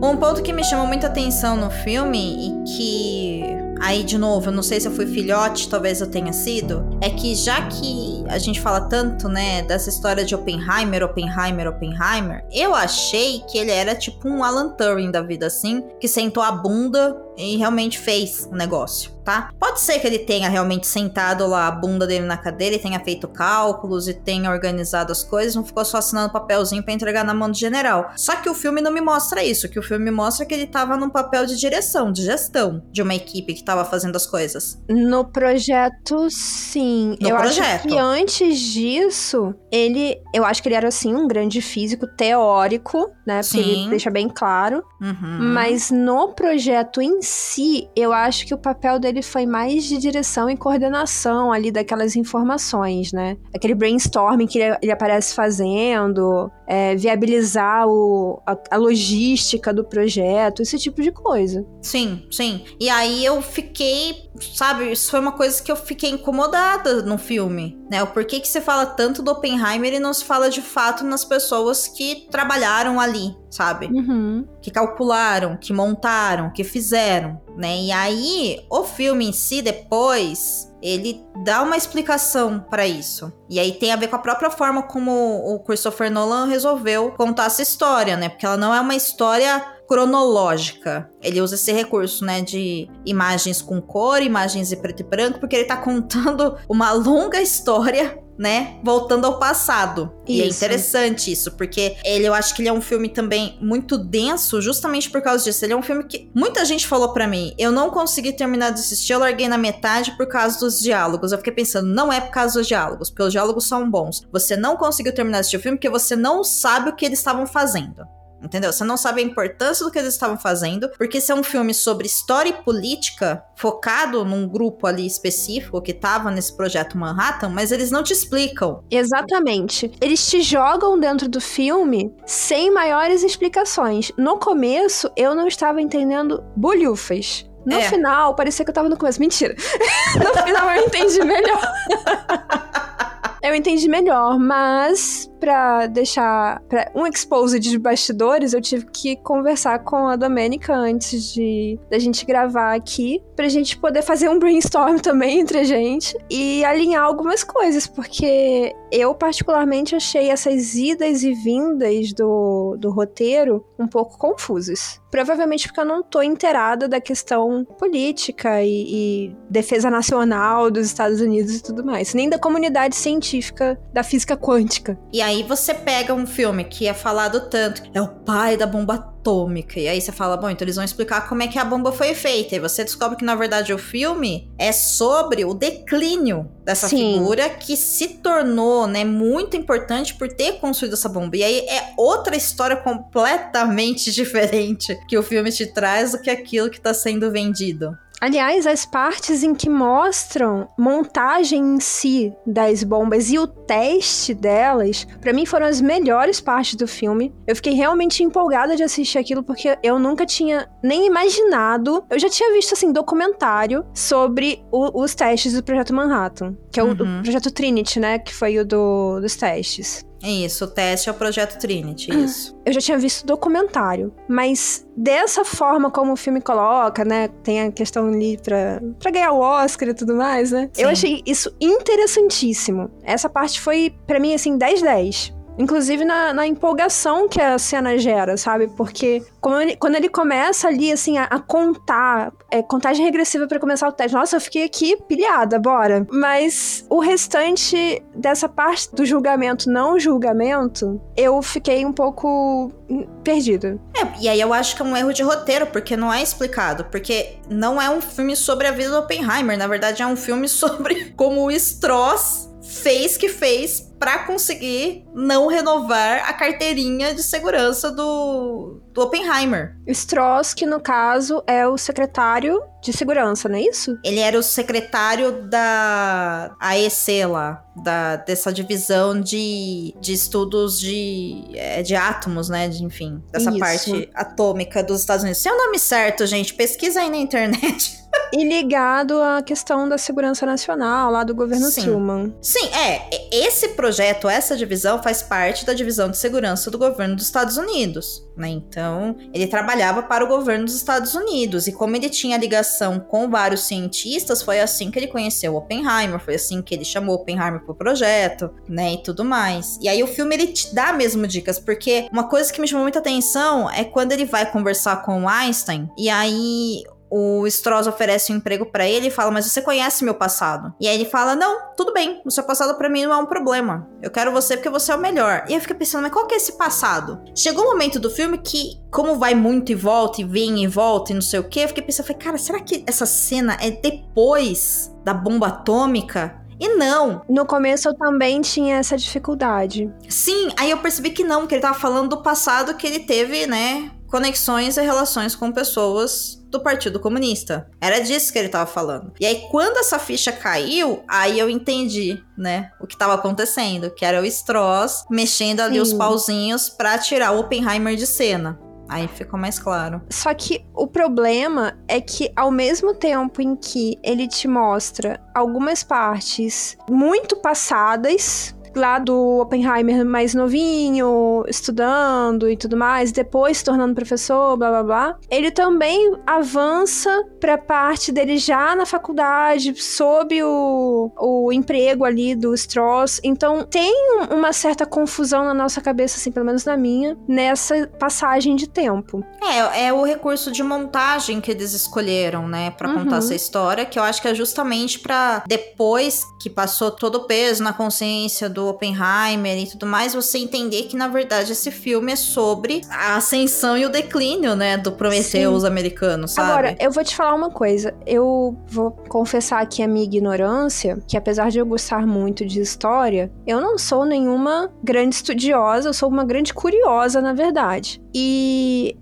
Um ponto que me chamou muita atenção no filme e que aí de novo, eu não sei se eu fui filhote, talvez eu tenha sido, é que já que a gente fala tanto, né, dessa história de Oppenheimer, Oppenheimer, Oppenheimer, eu achei que ele era tipo um Alan Turing da vida assim, que sentou a bunda e realmente fez o negócio, tá? Pode ser que ele tenha realmente sentado lá a bunda dele na cadeira e tenha feito cálculos e tenha organizado as coisas, não ficou só assinando papelzinho pra entregar na mão do general. Só que o filme não me mostra isso, que o filme mostra que ele tava num papel de direção, de gestão de uma equipe que tava fazendo as coisas. No projeto, sim. No eu projeto. acho que antes disso, ele. Eu acho que ele era, assim, um grande físico teórico, né? Porque Sim. ele deixa bem claro. Uhum. Mas no projeto em si, eu acho que o papel dele ele foi mais de direção e coordenação ali daquelas informações, né? Aquele brainstorming que ele, ele aparece fazendo, é, viabilizar o, a, a logística do projeto, esse tipo de coisa. Sim, sim. E aí eu fiquei, sabe, isso foi uma coisa que eu fiquei incomodada no filme, né? O porquê que você fala tanto do Oppenheimer e não se fala de fato nas pessoas que trabalharam ali, sabe? Uhum. Que calcularam, que montaram, que fizeram, né? E aí, o filme em si, depois, ele dá uma explicação para isso. E aí tem a ver com a própria forma como o Christopher Nolan resolveu contar essa história, né? Porque ela não é uma história cronológica. Ele usa esse recurso, né, de imagens com cor, imagens em preto e branco, porque ele tá contando uma longa história né, voltando ao passado. E é Isso. interessante isso, porque ele, eu acho que ele é um filme também muito denso, justamente por causa disso. Ele é um filme que muita gente falou pra mim, eu não consegui terminar de assistir, eu larguei na metade por causa dos diálogos. Eu fiquei pensando, não é por causa dos diálogos, porque os diálogos são bons. Você não conseguiu terminar de assistir o filme porque você não sabe o que eles estavam fazendo. Entendeu? Você não sabe a importância do que eles estavam fazendo, porque esse é um filme sobre história e política, focado num grupo ali específico que tava nesse projeto Manhattan, mas eles não te explicam. Exatamente. Eles te jogam dentro do filme sem maiores explicações. No começo, eu não estava entendendo bolhufas. No É. final, parecia que eu tava no começo. Mentira. no final, eu entendi melhor. eu entendi melhor, mas pra deixar pra um expose de bastidores, eu tive que conversar com a Domênica antes de da gente gravar aqui, pra gente poder fazer um brainstorm também entre a gente e alinhar algumas coisas, porque eu particularmente achei essas idas e vindas do, do roteiro um pouco confusas. Provavelmente porque eu não tô inteirada da questão política e, e defesa nacional dos Estados Unidos e tudo mais, nem da comunidade científica da física quântica. E aí você pega um filme que é falado tanto, é o pai da bomba atômica. E aí você fala, bom, então eles vão explicar como é que a bomba foi feita. E você descobre que, na verdade, o filme é sobre o declínio dessa Sim. figura que se tornou, né, muito importante por ter construído essa bomba. E aí é outra história completamente diferente que o filme te traz do que aquilo que tá sendo vendido. Aliás, as partes em que mostram montagem em si das bombas e o teste delas, pra mim foram as melhores partes do filme. Eu fiquei realmente empolgada de assistir aquilo porque eu nunca tinha nem imaginado. Eu já tinha visto assim documentário sobre o- os testes do projeto Manhattan, que é o, Uhum. o projeto Trinity, né, que foi o do- dos testes. É isso, o teste é o projeto Trinity, isso. Eu já tinha visto documentário, mas dessa forma como o filme coloca, né? Tem a questão ali pra, pra ganhar o Oscar e tudo mais, né? Sim. Eu achei isso interessantíssimo. Essa parte foi, pra mim, assim, 10-10. Inclusive na, na empolgação que a cena gera, sabe? Porque ele- quando ele começa ali, assim, a, a contar, é, contagem regressiva pra começar o teste. Nossa, eu fiquei aqui pilhada, bora. Mas o restante dessa parte do julgamento, não julgamento, eu fiquei um pouco hum, perdida. É, e aí eu acho que é um erro de roteiro, porque não é explicado. Porque não é um filme sobre a vida do Oppenheimer. Na verdade, é um filme sobre como o Stross fez que fez pra conseguir não renovar a carteirinha de segurança do, do Oppenheimer. Stross, que no caso é o secretário de segurança, não é isso? Ele era o secretário da AEC lá, da, dessa divisão de, de estudos de, é, de átomos, né? De, enfim, dessa Isso. parte atômica dos Estados Unidos. Se o nome certo, gente, pesquisa aí na internet. E ligado à questão da segurança nacional, lá do governo Sim. Truman. Sim, é. Esse projeto, essa divisão, faz parte da divisão de segurança do governo dos Estados Unidos. Né? Então, ele trabalhava para o governo dos Estados Unidos. E como ele tinha ligação com vários cientistas, foi assim que ele conheceu Oppenheimer, foi assim que ele chamou Oppenheimer pro projeto, né? E tudo mais. E aí o filme ele te dá mesmo dicas, porque uma coisa que me chamou muita atenção é quando ele vai conversar com o Einstein, e aí o Stross oferece um emprego pra ele e fala: Mas você conhece meu passado? E aí ele fala: Não, tudo bem, o seu passado pra mim não é um problema. Eu quero você porque você é o melhor. E eu fiquei pensando: Mas qual que é esse passado? Chegou um momento do filme que, como vai muito e volta, e vem e volta e não sei o que, eu fiquei pensando: falei, Cara, será que essa cena é depois da bomba atômica? E não. No começo eu também tinha essa dificuldade. Sim, aí eu percebi que não, que ele tava falando do passado que ele teve, né? Conexões e relações com pessoas do Partido Comunista. Era disso que ele tava falando. E aí, quando essa ficha caiu, aí eu entendi, né, o que tava acontecendo, que era o Stross mexendo ali Sim. os pauzinhos pra tirar o Oppenheimer de cena. Aí ficou mais claro. Só que o problema é que, ao mesmo tempo em que ele te mostra algumas partes muito passadas. Lá do Oppenheimer mais novinho, estudando e tudo mais, depois se tornando professor, blá blá blá. Ele também avança pra parte dele já na faculdade, sob o, o emprego ali do Strauss. Então tem um- uma certa confusão na nossa cabeça, assim, pelo menos na minha, nessa passagem de tempo. É, é o recurso de montagem que eles escolheram, né, Pra contar Uhum. essa história, que eu acho que é justamente pra depois que passou todo o peso na consciência do Oppenheimer e tudo mais, você entender que na verdade esse filme é sobre a ascensão e o declínio, né, do Prometheus americano, sabe? Agora, eu vou te falar uma coisa. Eu vou confessar aqui a minha ignorância, que apesar de eu gostar muito de história, eu não sou nenhuma grande estudiosa, eu sou uma grande curiosa, na verdade. E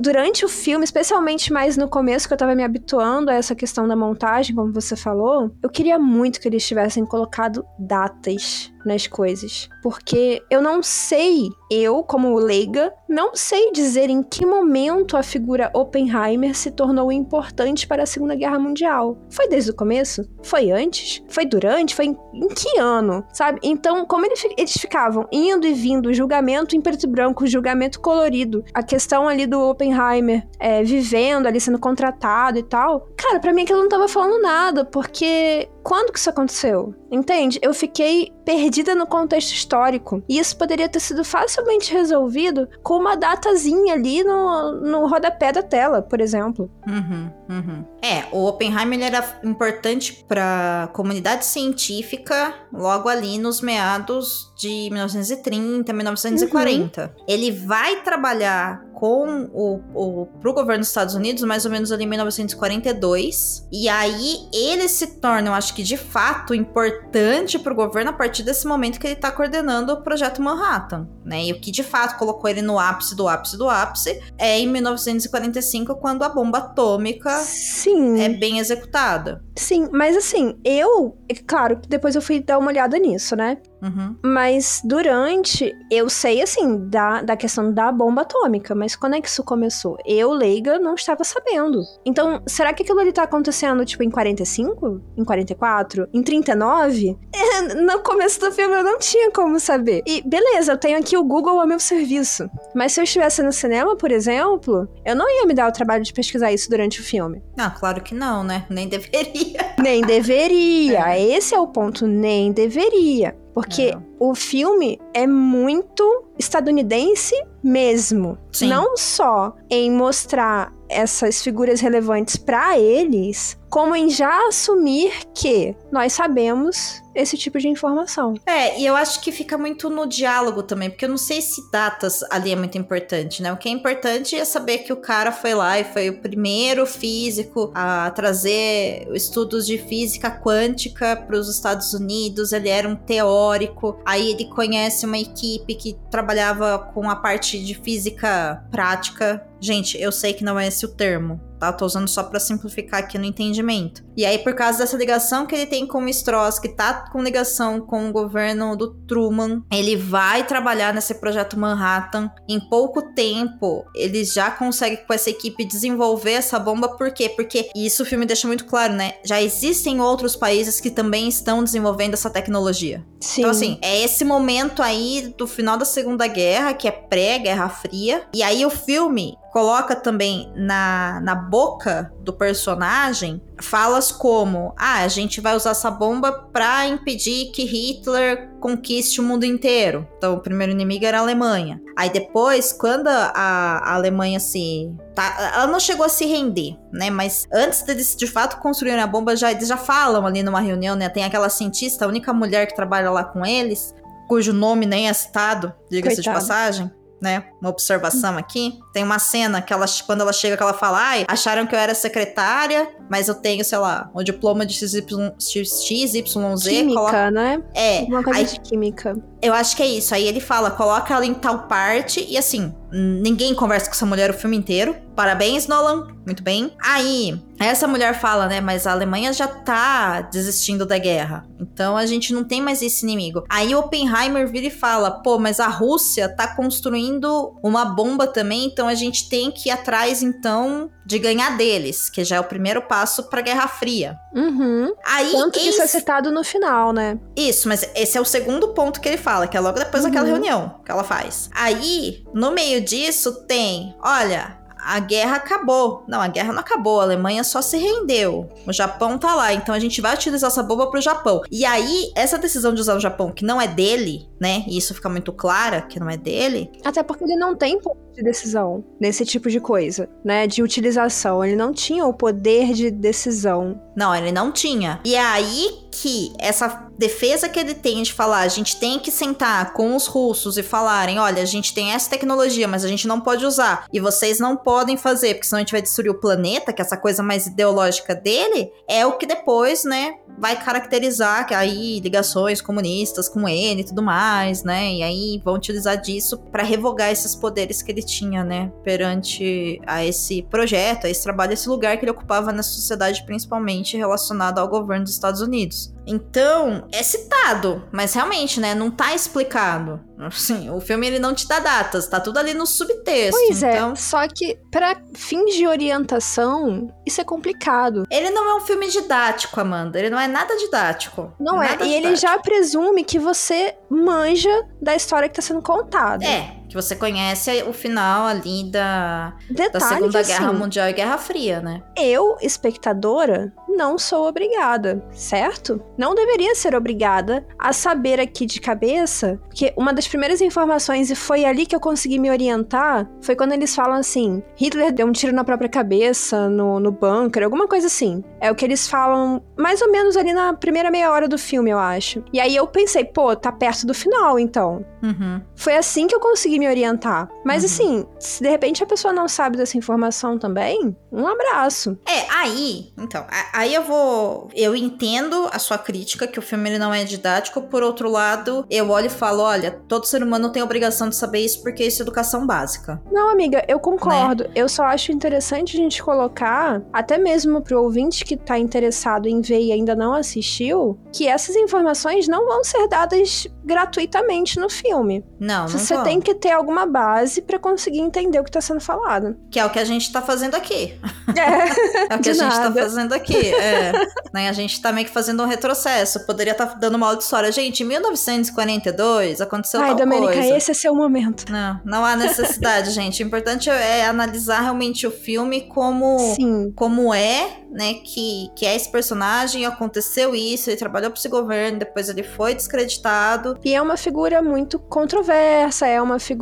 durante o filme, especialmente mais no começo, que eu tava me habituando a essa questão da montagem, como você falou, eu queria muito que eles tivessem colocado datas nas coisas. Porque eu não sei, eu, como leiga, não sei dizer em que momento a figura Oppenheimer se tornou importante para a Segunda Guerra Mundial. Foi desde o começo? Foi antes? Foi durante? Foi em, em que ano? Sabe? Então, como ele fi- eles ficavam indo e vindo, julgamento em preto e branco, julgamento colorido, a questão ali do Oppenheimer é, vivendo ali, sendo contratado e tal, cara, pra mim aquilo não tava falando nada, porque quando que isso aconteceu? Entende? Eu fiquei perdida no contexto histórico. E isso poderia ter sido facilmente resolvido com uma datazinha ali no, no rodapé da tela, por exemplo. Uhum, uhum. É, o Oppenheimer era importante para a comunidade científica logo ali nos meados de 1930, 1940. Ele vai trabalhar com o, o pro governo dos Estados Unidos mais ou menos ali em 1942 e aí ele se torna, eu acho que de fato importante pro governo a partir desse momento que ele tá coordenando o projeto Manhattan, né? E o que de fato colocou ele no ápice do ápice do ápice é em 1945 quando a bomba atômica Sim. é bem executada. Sim, mas assim, eu. é Claro que depois eu fui dar uma olhada nisso, né? Uhum. Mas durante, eu sei assim, da, da questão da bomba atômica, mas quando é que isso começou? Eu, leiga, não estava sabendo. Então, será que aquilo ali tá acontecendo, tipo, em 45? Em 44? Em 39? É, no começo do filme eu não tinha como saber. E beleza, eu tenho aqui o Google a meu serviço. Mas se eu estivesse no cinema, por exemplo, eu não ia me dar o trabalho de pesquisar isso durante o filme. Ah, claro que não, né? Nem deveria. Nem deveria. Esse é o ponto, nem deveria. Porque É. o filme é muito estadunidense mesmo. Sim. Não só em mostrar essas figuras relevantes para eles, como em já assumir que nós sabemos esse tipo de informação. É, e eu acho que fica muito no diálogo também, porque eu não sei se datas ali é muito importante, né? O que é importante é saber que o cara foi lá e foi o primeiro físico a trazer estudos de física quântica para os Estados Unidos. Ele era um teórico. Aí ele conhece uma equipe que trabalhava com a parte de física prática. Gente, eu sei que não é esse o termo, tá? Tô usando só pra simplificar aqui no entendimento. E aí, por causa dessa ligação que ele tem com o Strauss, que tá com ligação com o governo do Truman, ele vai trabalhar nesse projeto Manhattan. Em pouco tempo, ele já consegue com essa equipe desenvolver essa bomba. Por quê? Porque e isso o filme deixa muito claro, né? Já existem outros países que também estão desenvolvendo essa tecnologia. Sim. Então, assim, é esse momento aí do final da Segunda Guerra, que é pré-Guerra Fria. E aí o filme coloca também na, na boca do personagem falas como: ah, a gente vai usar essa bomba pra impedir que Hitler conquiste o mundo inteiro. Então, o primeiro inimigo era a Alemanha. Aí depois, quando a, a Alemanha se. Tá, ela não chegou a se render, né? Mas antes deles de fato construírem a bomba, já, eles já falam ali numa reunião, né? Tem aquela cientista, a única mulher que trabalha lá com eles, cujo nome nem é citado, diga-se de passagem. Né? Uma observação aqui. Tem uma cena que ela, quando ela chega, que ela fala: Ai, acharam que eu era secretária, mas eu tenho, sei lá, um diploma de XY, XYZ. Química, coloca- né? É, Alguma coisa aí de química. eu acho que é isso. Aí ele fala, coloca ela em tal parte e assim, ninguém conversa com essa mulher o filme inteiro. Parabéns, Nolan. Muito bem. Aí, essa mulher fala, né? Mas a Alemanha já tá desistindo da guerra. Então a gente não tem mais esse inimigo. Aí Oppenheimer vira e fala: pô, mas a Rússia tá construindo uma bomba também. Então a gente tem que ir atrás, então, de ganhar deles, que já é o primeiro passo pra Guerra Fria. Uhum. Aí. Tanto que isso é esse- citado no final, né? Isso, mas esse é o segundo ponto que ele fala, que é logo depois daquela Uhum. reunião que ela faz. Aí, no meio disso, tem: olha. A guerra acabou. Não, a guerra não acabou. A Alemanha só se rendeu. O Japão tá lá. Então a gente vai utilizar essa bomba pro Japão. E aí, essa decisão de usar o Japão, que não é dele, né? E isso fica muito clara, que não é dele. Até porque ele não tem poder de decisão nesse tipo de coisa, né? De utilização. Ele não tinha o poder de decisão. Não, ele não tinha. E é aí que essa defesa que ele tem de falar, a gente tem que sentar com os russos e falarem, olha, a gente tem essa tecnologia, mas a gente não pode usar. E vocês não podem fazer, porque senão a gente vai destruir o planeta, que é essa coisa mais ideológica dele, é o que depois, né, vai caracterizar que aí ligações comunistas com ele e tudo mais, né? E aí vão utilizar disso para revogar esses poderes que ele tinha, né, perante a esse projeto, a esse trabalho, esse lugar que ele ocupava na sociedade, principalmente relacionado ao governo dos Estados Unidos. Então, é citado, mas realmente, né, não tá explicado. Assim, o filme ele não te dá datas, tá tudo ali no subtexto. Pois então, é, só que pra fins de orientação, isso é complicado. ele não é um filme didático, Amanda. Ele não é nada didático. Não é, e ele já presume que você manja da história que tá sendo contada. É, que você conhece o final ali da, da Detalhe Segunda que, Guerra assim, Mundial e Guerra Fria, né? eu, espectadora, não sou obrigada, certo? Não deveria ser obrigada a saber aqui de cabeça, porque uma das primeiras informações, e foi ali que eu consegui me orientar, foi quando eles falam assim: Hitler deu um tiro na própria cabeça, no, no bunker, alguma coisa assim. É o que eles falam mais ou menos ali na primeira meia hora do filme, eu acho. E aí eu pensei, pô, tá perto do final, então. Uhum. Foi assim que eu consegui me orientar. Mas Uhum. assim, se de repente a pessoa não sabe dessa informação também, um abraço. É, aí, então, aí eu vou. Eu entendo a sua crítica, que o filme ele não é didático, por outro lado, eu olho e falo: olha, todo ser humano tem a obrigação de saber isso porque isso é educação básica. Não, amiga, eu Né? concordo. Eu só acho interessante a gente colocar, até mesmo pro ouvinte que tá interessado em ver e ainda não assistiu, que essas informações não vão ser dadas gratuitamente no filme. Não, não Você vão. tem que ter alguma base pra conseguir entender o que tá sendo falado. Que é o que a gente tá fazendo aqui. É, É o que a gente tá nada. fazendo aqui. É. Né, A gente tá meio que fazendo um retrocesso. Poderia estar dando uma história. Gente, em 1942 aconteceu Ai, tal Domênica, coisa. esse é seu momento. Não, não há necessidade, gente. O importante é analisar realmente o filme como Sim. como é, né, que, que é esse personagem, aconteceu isso, ele trabalhou para esse governo, depois ele foi descreditado. E é uma figura muito controversa, é uma figura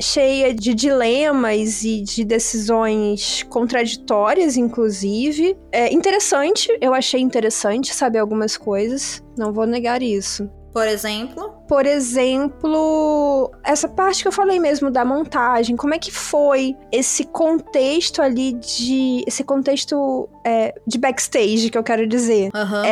cheia de dilemas e de decisões contraditórias, inclusive. É interessante, eu achei interessante saber algumas coisas, não vou negar isso. Por exemplo, Por exemplo, essa parte que eu falei mesmo da montagem, como é que foi esse contexto ali de. esse contexto é, de backstage, que eu quero dizer aham,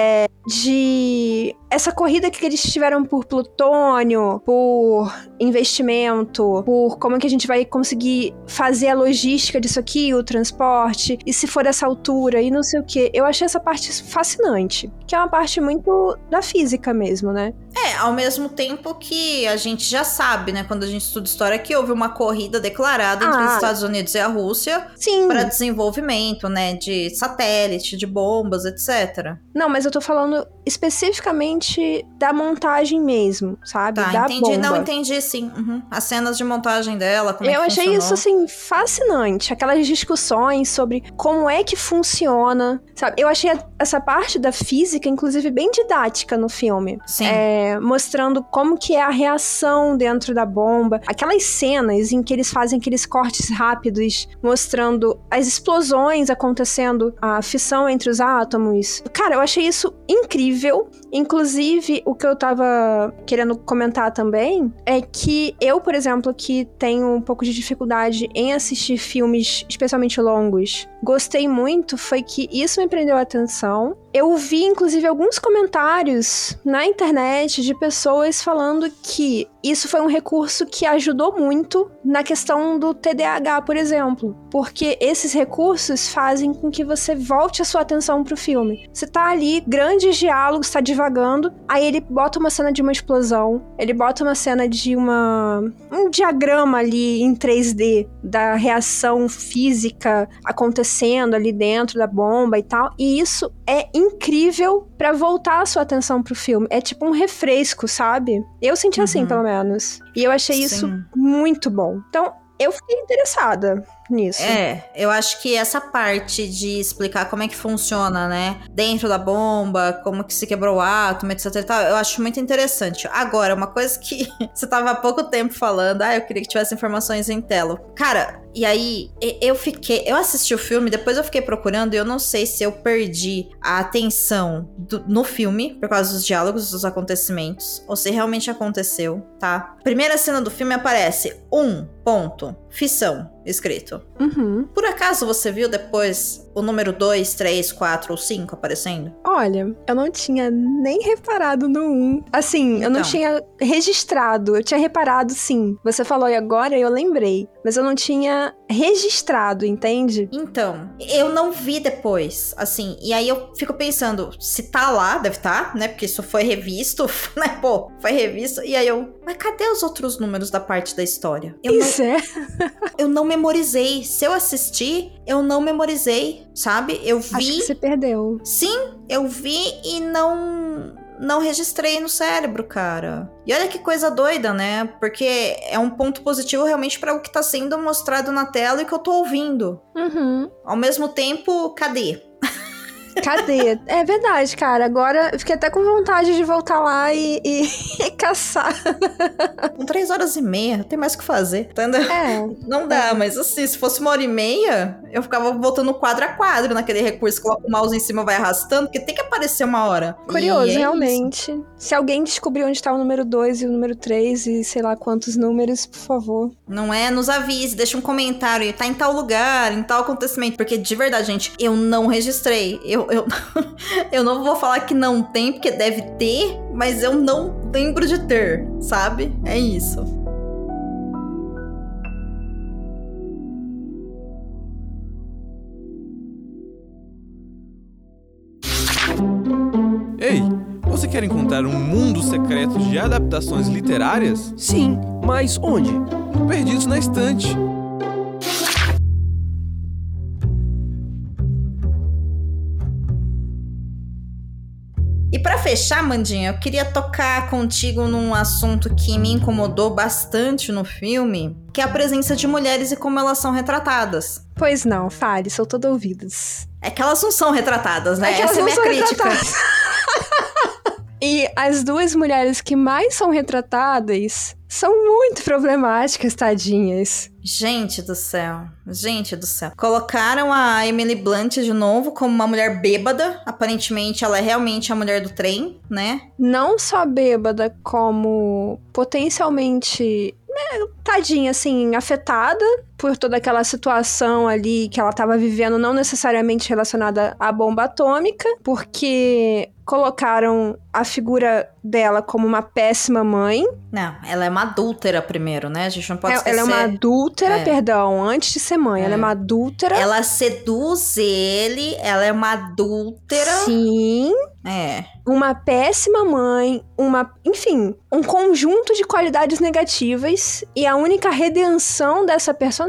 de essa corrida que eles tiveram por plutônio, por investimento, por como é que a gente vai conseguir fazer a logística disso aqui, o transporte, e se for dessa altura e não sei o que. Eu achei essa parte fascinante, que é uma parte muito da física mesmo, né? É, ao mesmo tempo que a gente já sabe, né, quando a gente estuda história, que houve uma corrida declarada entre Ah. os Estados Unidos e a Rússia para desenvolvimento, né, de satélite, de bombas, etc. Não, mas eu tô falando especificamente da montagem mesmo, sabe? Tá, da entendi. bomba. Não, entendi sim. Uhum. As cenas de montagem dela, como é eu que achei funcionou. isso assim fascinante, aquelas discussões sobre como é que funciona, sabe? Eu achei essa parte da física inclusive bem didática no filme, Sim. É, mostrando como que é a reação dentro da bomba, aquelas cenas em que eles fazem aqueles cortes rápidos, mostrando as explosões acontecendo, a fissão entre os átomos. Cara, eu achei isso incrível. Inclusive, o que eu tava querendo comentar também é que eu, por exemplo, que tenho um pouco de dificuldade em assistir filmes especialmente longos, gostei muito foi que isso me prendeu a atenção alimentação eu vi, inclusive, alguns comentários na internet de pessoas falando que isso foi um recurso que ajudou muito na questão do TDAH, por exemplo. Porque esses recursos fazem com que você volte a sua atenção pro filme. Você tá ali, grandes diálogos, tá divagando, aí ele bota uma cena de uma explosão, ele bota uma cena de uma. um diagrama ali em 3D da reação física acontecendo ali dentro da bomba e tal. E isso é incrível para voltar a sua atenção pro filme. É tipo um refresco, sabe? Eu senti assim, Uhum. pelo menos. E eu achei isso Sim. muito bom. Então, eu fiquei interessada nisso. É, eu acho que essa parte de explicar como é que funciona, né? Dentro da bomba, como que se quebrou o átomo, etc e tal, eu acho muito interessante. Agora, uma coisa que você tava há pouco tempo falando, ah, eu queria que tivesse informações em tela. Cara, e aí eu fiquei, eu assisti o filme, depois eu fiquei procurando e eu não sei se eu perdi a atenção do- no filme por causa dos diálogos, dos acontecimentos, ou se realmente aconteceu, tá? Primeira cena do filme aparece um ponto, fissão, escrito. Uhum. Por acaso você viu depois o número 2, 3, 4 ou 5 aparecendo? Olha, eu não tinha nem reparado no 1. Assim, eu não Então. tinha registrado. Eu tinha reparado sim. Você falou e agora eu lembrei. Mas eu não tinha registrado, entende? Então, eu não vi depois, assim, e aí eu fico pensando, se tá lá, deve tá, né? Porque isso foi revisto, né? Pô, foi revisto, e aí eu, mas cadê os outros números da parte da história? Eu, não, Isso é. eu não memorizei. Se eu assistir, eu não memorizei, sabe? Eu Acho vi. que você perdeu. Sim, eu vi e não não registrei no cérebro, cara. E olha que coisa doida, né? Porque é um ponto positivo realmente para o que tá sendo mostrado na tela e que eu tô ouvindo. Uhum. Ao mesmo tempo, cadê? Cadê? é verdade, cara. Agora eu fiquei até com vontade de voltar lá e, e- e caçar. Com três horas e meia, tem mais o que fazer. Entendeu? É. Não dá, mas assim, se fosse uma hora e meia, eu ficava voltando quadro a quadro naquele recurso, coloca o mouse em cima vai arrastando, porque tem que aparecer uma hora. Curioso, é isso. realmente. Se alguém descobrir onde tá o número 2 e o número 3 e sei lá quantos números, por favor. Não é? Nos avise, deixa um comentário. Tá em tal lugar, em tal acontecimento. Porque de verdade, gente, eu não registrei. Eu, eu, eu não vou falar que não tem, porque deve ter, mas eu não lembro de ter, sabe? É isso. Ei, você quer encontrar um mundo secreto de adaptações literárias? Sim, mas onde? Perdidos na Estante. Fechar, Mandinha, eu queria tocar contigo num assunto que me incomodou bastante no filme, que é a presença de mulheres e como elas são retratadas. Pois não, fale, sou todo ouvidos. É que elas não são retratadas, né? É Essa é minha crítica. E as duas mulheres que mais são retratadas são muito problemáticas, tadinhas. Gente do céu, gente do céu. Colocaram a Emily Blunt de novo como uma mulher bêbada. Aparentemente, ela é realmente a mulher do trem, né? Não só bêbada, como potencialmente. né, Tadinha, assim, afetada por toda aquela situação ali que ela tava vivendo, não necessariamente relacionada à bomba atômica, porque colocaram a figura dela como uma péssima mãe. Não, ela é uma adúltera primeiro, né? A gente não pode É- esquecer. ela é uma adúltera, É. perdão, antes de ser mãe. Ela é É. uma adúltera. Ela seduz ele, ela é uma adúltera. Sim, É. uma péssima mãe, uma, enfim, um conjunto de qualidades negativas e a única redenção dessa personagem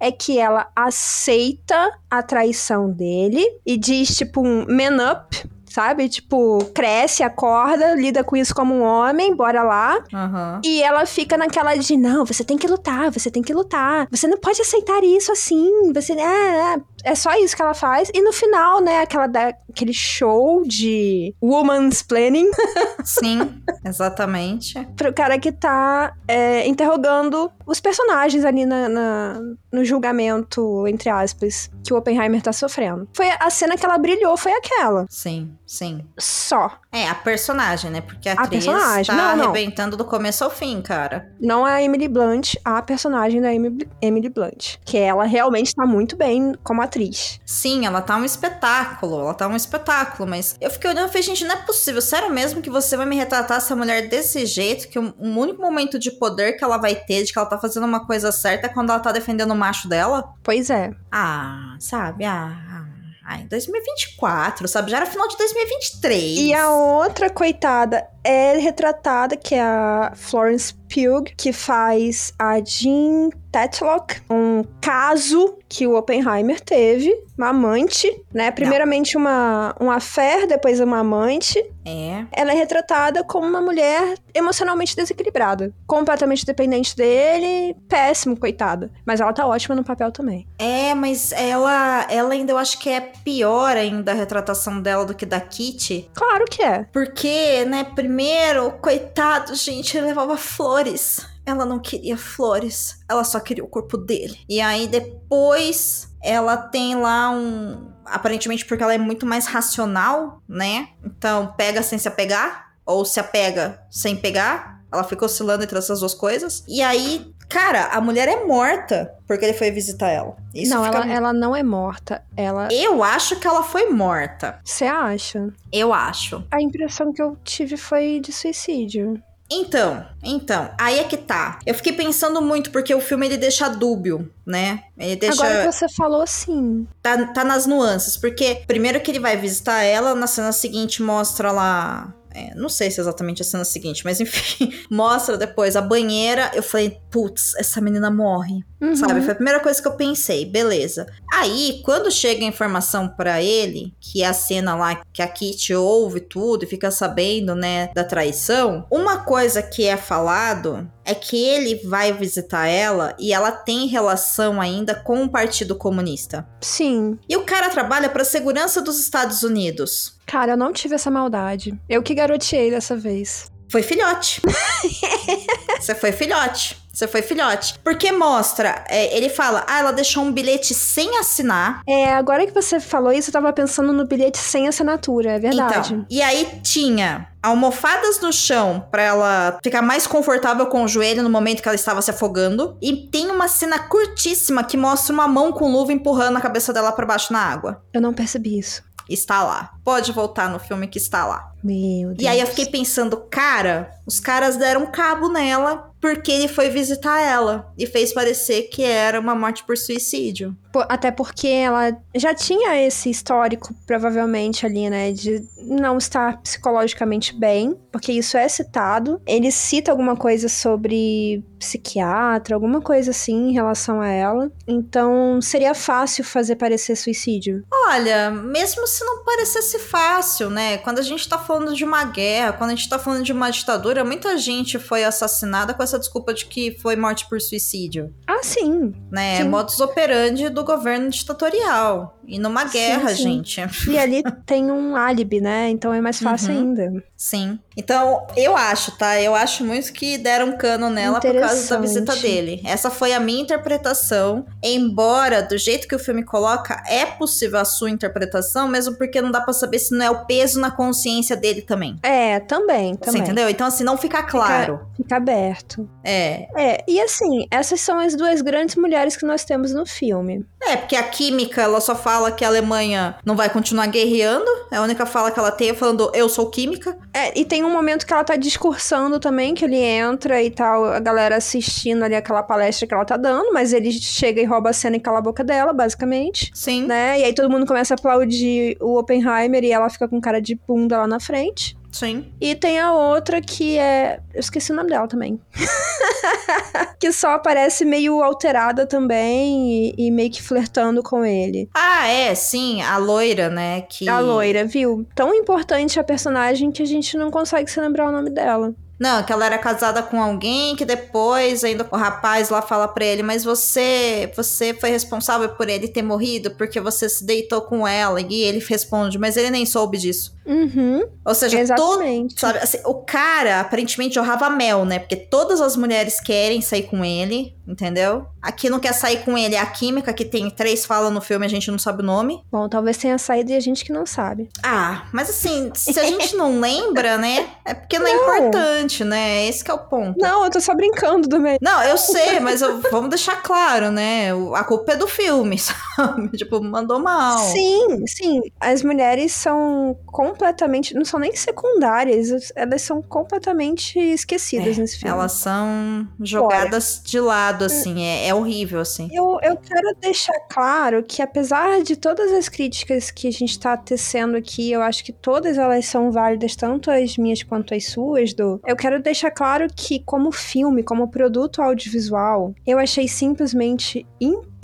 é que ela aceita a traição dele e diz tipo um man up, sabe? Tipo, cresce, acorda, lida com isso como um homem, bora lá. Aham. E ela fica naquela de, não, você tem que lutar, você tem que lutar. Você não pode aceitar isso assim. Você. É, é, só isso que ela faz. E no final, né, aquela da, aquele show de woman's planning Sim, exatamente. pro cara que tá é, interrogando os personagens ali na, na- no julgamento, entre aspas, que o Oppenheimer tá sofrendo. Foi a cena que ela brilhou, foi aquela. Sim, sim. Só. É, a personagem, né? Porque a, A atriz personagem, tá não, não. arrebentando do começo ao fim, cara. Não a Emily Blunt, a personagem da Emily, Blunt. Que ela realmente tá muito bem como atriz. Sim, ela tá um espetáculo, ela tá um espetáculo, mas eu fiquei olhando e falei, gente, não é possível, sério mesmo que você vai me retratar essa mulher desse jeito, que o um único momento de poder que ela vai ter, de que ela tá fazendo uma coisa certa, é quando ela tá defendendo o macho dela? Pois é. Ah, sabe, ah... Ai, 2024, sabe? Já era final de 2023. E a outra coitada é retratada, que é a Florence Pugh, que faz a Jean Tetlock, um caso que o Oppenheimer teve, uma amante, né? Primeiramente uma, um affair, depois uma amante. É. Ela é retratada como uma mulher emocionalmente desequilibrada, completamente dependente dele, péssimo, coitada. Mas ela tá ótima no papel também. É, mas ela, ela ainda eu acho que é pior ainda a retratação dela do que da Kitty. Claro que é. Porque, né, primeiro, coitado, gente, ele levava flores. Ela não queria flores, ela só queria o corpo dele. E aí depois ela tem lá um. Aparentemente, porque ela é muito mais racional, né? Então, pega sem se apegar, ou se apega sem pegar. Ela fica oscilando entre essas duas coisas. E aí, cara, a mulher é morta porque ele foi visitar ela. Isso não, ela, ela não é morta. Ela. Eu acho que ela foi morta. Você acha? Eu acho. A impressão que eu tive foi de suicídio. Então, então, aí é que tá. Eu fiquei pensando muito porque o filme ele deixa dúbio, né? Ele deixa Agora que você falou assim. tá, tá nas nuances, porque primeiro que ele vai visitar ela, na cena seguinte mostra lá é, não sei se é exatamente a cena seguinte, mas enfim, mostra depois a banheira. Eu falei, putz, essa menina morre. Uhum. Sabe? Foi a primeira coisa que eu pensei, beleza. Aí, quando chega a informação pra ele, que é a cena lá que a Kitty ouve tudo e fica sabendo, né, da traição, uma coisa que é falado é que ele vai visitar ela e ela tem relação ainda com o Partido Comunista. Sim. E o cara trabalha pra segurança dos Estados Unidos. Cara, eu não tive essa maldade. Eu que garoteei dessa vez. Foi filhote. Você foi filhote. Você foi filhote. Porque mostra, é, ele fala, ah, ela deixou um bilhete sem assinar. É, agora que você falou isso, eu tava pensando no bilhete sem assinatura, é verdade. Então, e aí tinha almofadas no chão pra ela ficar mais confortável com o joelho no momento que ela estava se afogando. E tem uma cena curtíssima que mostra uma mão com luva empurrando a cabeça dela pra baixo na água. Eu não percebi isso. Está lá. Pode voltar no filme que está lá. Meu Deus. E aí eu fiquei pensando, cara, os caras deram cabo nela porque ele foi visitar ela e fez parecer que era uma morte por suicídio. Até porque ela já tinha esse histórico, provavelmente, ali, né? De não estar psicologicamente bem, porque isso é citado. Ele cita alguma coisa sobre psiquiatra, alguma coisa assim em relação a ela. Então seria fácil fazer parecer suicídio. Olha, mesmo se não parecesse fácil, né? Quando a gente tá falando de uma guerra, quando a gente tá falando de uma ditadura, muita gente foi assassinada com essa desculpa de que foi morte por suicídio, Ah, sim. né? Sim. Modus operandi do governo ditatorial. E numa guerra, sim. gente. E ali tem um álibi, né? Então é mais fácil Uhum. ainda. Sim. Então, eu acho, tá? Eu acho muito que deram cano nela por causa da visita dele. Essa foi a minha interpretação. Embora, do jeito que o filme coloca, é possível a sua interpretação, mesmo porque não dá pra saber se não é o peso na consciência dele também. É, também, Você também. entendeu? Então, assim, não fica claro. Fica aberto. É. É, e assim, essas são as duas grandes mulheres que nós temos no filme. É, porque a química, ela só fala que a Alemanha não vai continuar guerreando. É a única fala que ela tem, é falando eu sou química. É, e tem um momento que ela tá discursando também, que ele entra e tal, a galera assistindo ali aquela palestra que ela tá dando, mas ele chega e rouba a cena e cala a boca dela, basicamente. Sim. Né? E aí todo mundo começa a aplaudir o Oppenheimer e ela fica com cara de bunda lá na frente. Sim. E tem a outra que é. Eu esqueci o nome dela também. que só aparece meio alterada também e, e meio que flertando com ele. Ah, é, sim. A loira, né? Que... A loira, viu? Tão importante a personagem que a gente não consegue se lembrar o nome dela. Não, que ela era casada com alguém que depois ainda o rapaz lá fala pra ele, mas você, você foi responsável por ele ter morrido porque você se deitou com ela. E ele responde, mas ele nem soube disso. Uhum. Ou seja, todo, Exatamente. sabe, assim, o cara aparentemente jorrava mel, né? Porque todas as mulheres querem sair com ele, entendeu? Aqui não quer sair com ele é a química, que tem três falas no filme, a gente não sabe o nome. Bom, talvez tenha saído e a gente que não sabe. Ah, mas assim, se a gente não lembra, né? É porque não, é Não. Importante, né? Esse que é o ponto. Não, eu tô só brincando do meio. Não, eu sei, mas eu- vamos deixar claro, né? A culpa é do filme, sabe? Tipo, mandou mal. Sim, sim. As mulheres são completamente. Não são nem secundárias, elas são completamente esquecidas nesse filme. Elas são jogadas de lado, assim. É, é horrível, assim. Eu, eu quero deixar claro que, apesar de todas as críticas que a gente tá tecendo aqui, eu acho que todas elas são válidas, tanto as minhas quanto as suas, do. Eu quero deixar claro que, como filme, como produto audiovisual, eu achei simplesmente incrível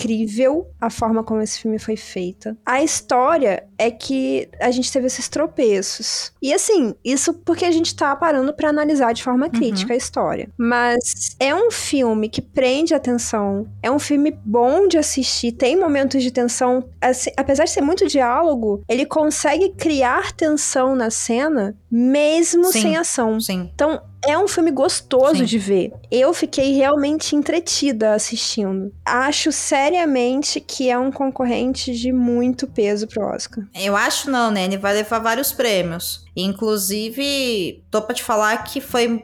a forma como esse filme foi feita. A história é que a gente teve esses tropeços. E assim, isso porque a gente tá parando pra analisar de forma crítica a história. Mas é um filme que prende a atenção, é um filme bom de assistir, tem momentos de tensão. Assim, apesar de ser muito diálogo, ele consegue criar tensão na cena, mesmo Sim. sem ação. Sim. Então, é um filme gostoso Sim. de ver. Eu fiquei realmente entretida assistindo. Acho seriamente que é um concorrente de muito peso pro Oscar. Eu acho não, né? Ele vai levar vários prêmios. Inclusive, tô pra te falar que foi.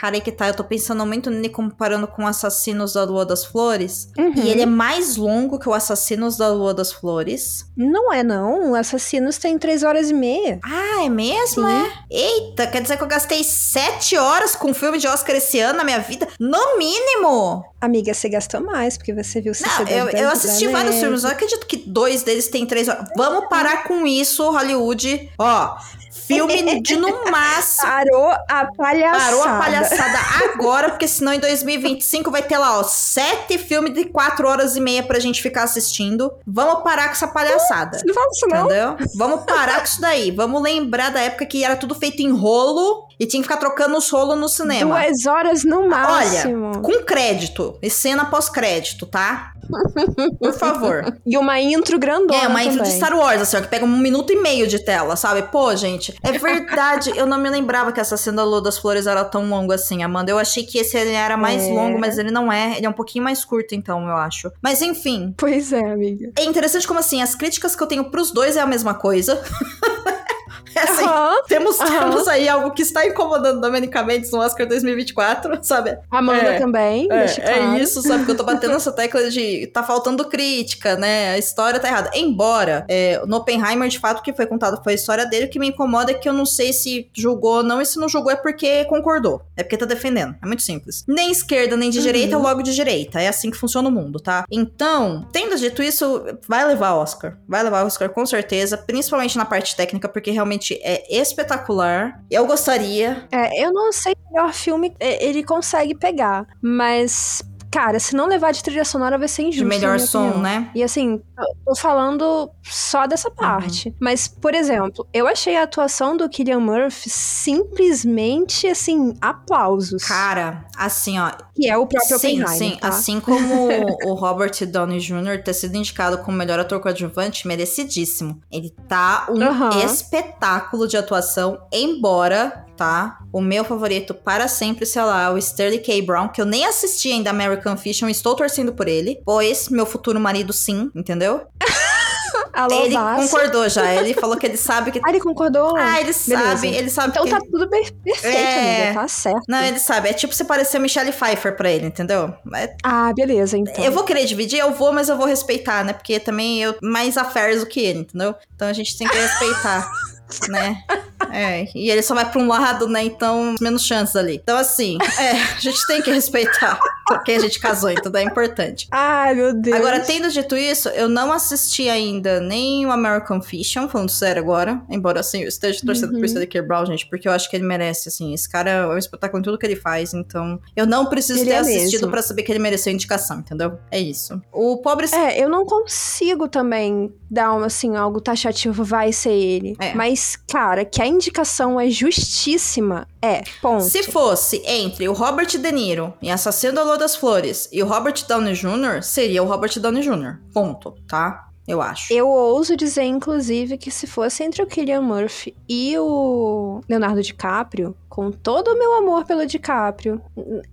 Cara, aí que tá, eu tô pensando muito nele comparando com Assassinos da Lua das Flores. Uhum. E ele é mais longo que o Assassinos da Lua das Flores. Não é, não. O Assassinos tem três horas e meia. Ah, é mesmo? Sim. É? Eita, quer dizer que eu gastei sete horas com filme de Oscar esse ano na minha vida? No mínimo! Amiga, você gastou mais, porque você viu Não, Sociedade eu, eu assisti vários filmes, eu não acredito que dois deles têm três horas. Vamos parar com isso, Hollywood. Ó, filme de no máximo. Parou a palhaçada. Parou a palhaçada agora, porque senão em 2025 vai ter lá, ó, sete filmes de quatro horas e meia pra gente ficar assistindo. Vamos parar com essa palhaçada. Não fala isso, não. Entendeu? Vamos parar com isso daí. Vamos lembrar da época que era tudo feito em rolo e tinha que ficar trocando os rolos no cinema. Duas horas no máximo. Com crédito. E cena pós-crédito, tá? Por favor. E uma intro grandona É, uma intro de também. Star Wars, assim, ó, que pega um minuto e meio de tela, sabe? Pô, gente, é verdade. eu não me lembrava que essa cena da Lua das Flores era tão longa assim, Amanda. Eu achei que esse ele era mais É. longo, mas ele não é. Ele é um pouquinho mais curto, então, eu acho. Mas enfim. Pois é, amiga. É interessante como assim, as críticas que eu tenho pros dois é a mesma coisa. É assim, temos, temos aí algo que está incomodando Domenica Mendes no Oscar 2024, sabe? Amanda É. também, deixa É, claro. é isso, sabe? Que eu tô batendo essa tecla de tá faltando crítica, né? A história tá errada. Embora, é, no Oppenheimer, de fato, o que foi contado foi a história dele. O que me incomoda é que eu não sei se julgou ou não. E se não julgou é porque concordou. É porque tá defendendo. É muito simples. Nem esquerda, nem de Uhum. direita, logo de direita. É assim que funciona o mundo, tá? Então, tendo dito isso, vai levar Oscar. Vai levar Oscar com certeza. Principalmente na parte técnica, porque realmente é espetacular. Eu gostaria. É, eu não sei se o melhor filme ele consegue pegar, mas, cara, se não levar de trilha sonora vai ser injusto. De melhor som, opinião. né? E assim, eu tô falando só dessa parte. Mas, por exemplo, eu achei a atuação do Killian Murphy simplesmente, assim, aplausos. Cara, assim, ó, que é o próprio Sim, Oppenheimer, sim. tá? Assim como o Robert Downey Jr. ter sido indicado como melhor ator coadjuvante, merecidíssimo. Ele tá um Aham. espetáculo de atuação, embora, tá? O meu favorito para sempre, sei lá, o Sterling K. Brown, que eu nem assisti ainda American Fiction, estou torcendo por ele, pois meu futuro marido sim, entendeu? Alô, ele concordou já, ele falou que ele sabe que... Ah, ele concordou? Ah, ele Beleza. sabe, ele sabe Então que... tá tudo per- perfeito, É. amiga. Tá certo. Não, ele sabe, é tipo você parecer Michelle Pfeiffer pra ele, entendeu? É Ah, beleza, então. Eu vou querer dividir, eu vou, mas eu vou respeitar, né? Porque também eu mais affairs do que ele, entendeu? Então a gente tem que respeitar, né? É, e ele só vai pra um lado, né? Então, menos chances ali. Então, assim, é, a gente tem que respeitar porque a gente casou, então é importante. Ai, meu Deus. Agora, tendo dito isso, eu não assisti ainda nem o American Fiction, falando sério agora. Embora, assim, eu esteja torcendo Uhum. por Stanley. Brown, gente, porque eu acho que ele merece, assim. Esse cara é um espetáculo em tudo que ele faz, então... Eu não preciso Ele ter é assistido pra saber que ele mereceu indicação, entendeu? É isso. O pobre... É, eu não consigo também dar um, assim, algo taxativo, vai ser ele. É. Mas, cara, que a indicação é justíssima, É, ponto. Se fosse entre o Robert De Niro em Assassino da Lua das Flores e o Robert Downey Jr., seria o Robert Downey Jr. Ponto, tá? Eu acho. Eu ouso dizer, inclusive, que se fosse entre o Killian Murphy e o Leonardo DiCaprio, com todo o meu amor pelo DiCaprio,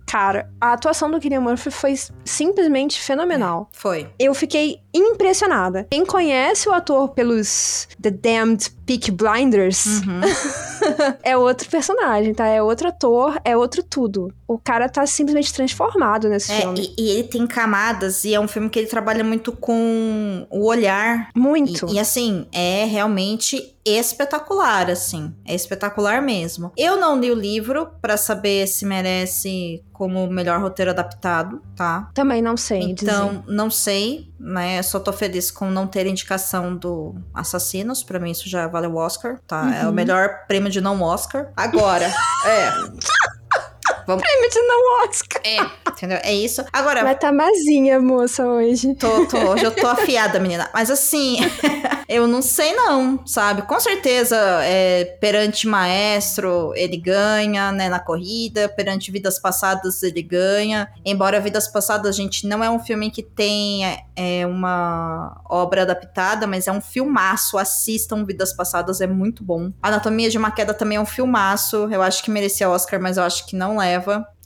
cara, a atuação do Killian Murphy foi simplesmente fenomenal. Foi. Eu fiquei impressionada. Quem conhece o ator pelos The Damned Peak Blinders Uhum. é outro personagem, tá? É outro ator, é outro tudo. O cara tá simplesmente transformado nesse É, filme. e, e ele tem camadas e é um filme que ele trabalha muito com o olhar. Muito. E, e, assim, é realmente espetacular, assim. É espetacular mesmo. Eu não li o livro pra saber se merece como melhor roteiro adaptado, tá? Também não sei dizer. Então, não sei, né? Só tô feliz com não ter indicação do Assassinos. Pra mim, isso já valeu o Oscar, tá? É o Uhum. melhor prêmio de não Oscar. Agora, é. Vamos. Prêmio de não Oscar. É, entendeu? É isso. Agora, Vai tá mazinha, moça, hoje. Tô, tô, hoje eu tô afiada, menina. Mas assim, eu não sei não, sabe? Com certeza, é, perante Maestro, ele ganha, né, na corrida. Perante Vidas Passadas, ele ganha. Embora Vidas Passadas, gente, não é um filme que tem é, uma obra adaptada, mas é um filmaço. Assistam Vidas Passadas, é muito bom. Anatomia de uma Queda também é um filmaço. Eu acho que merecia Oscar, mas eu acho que não leva.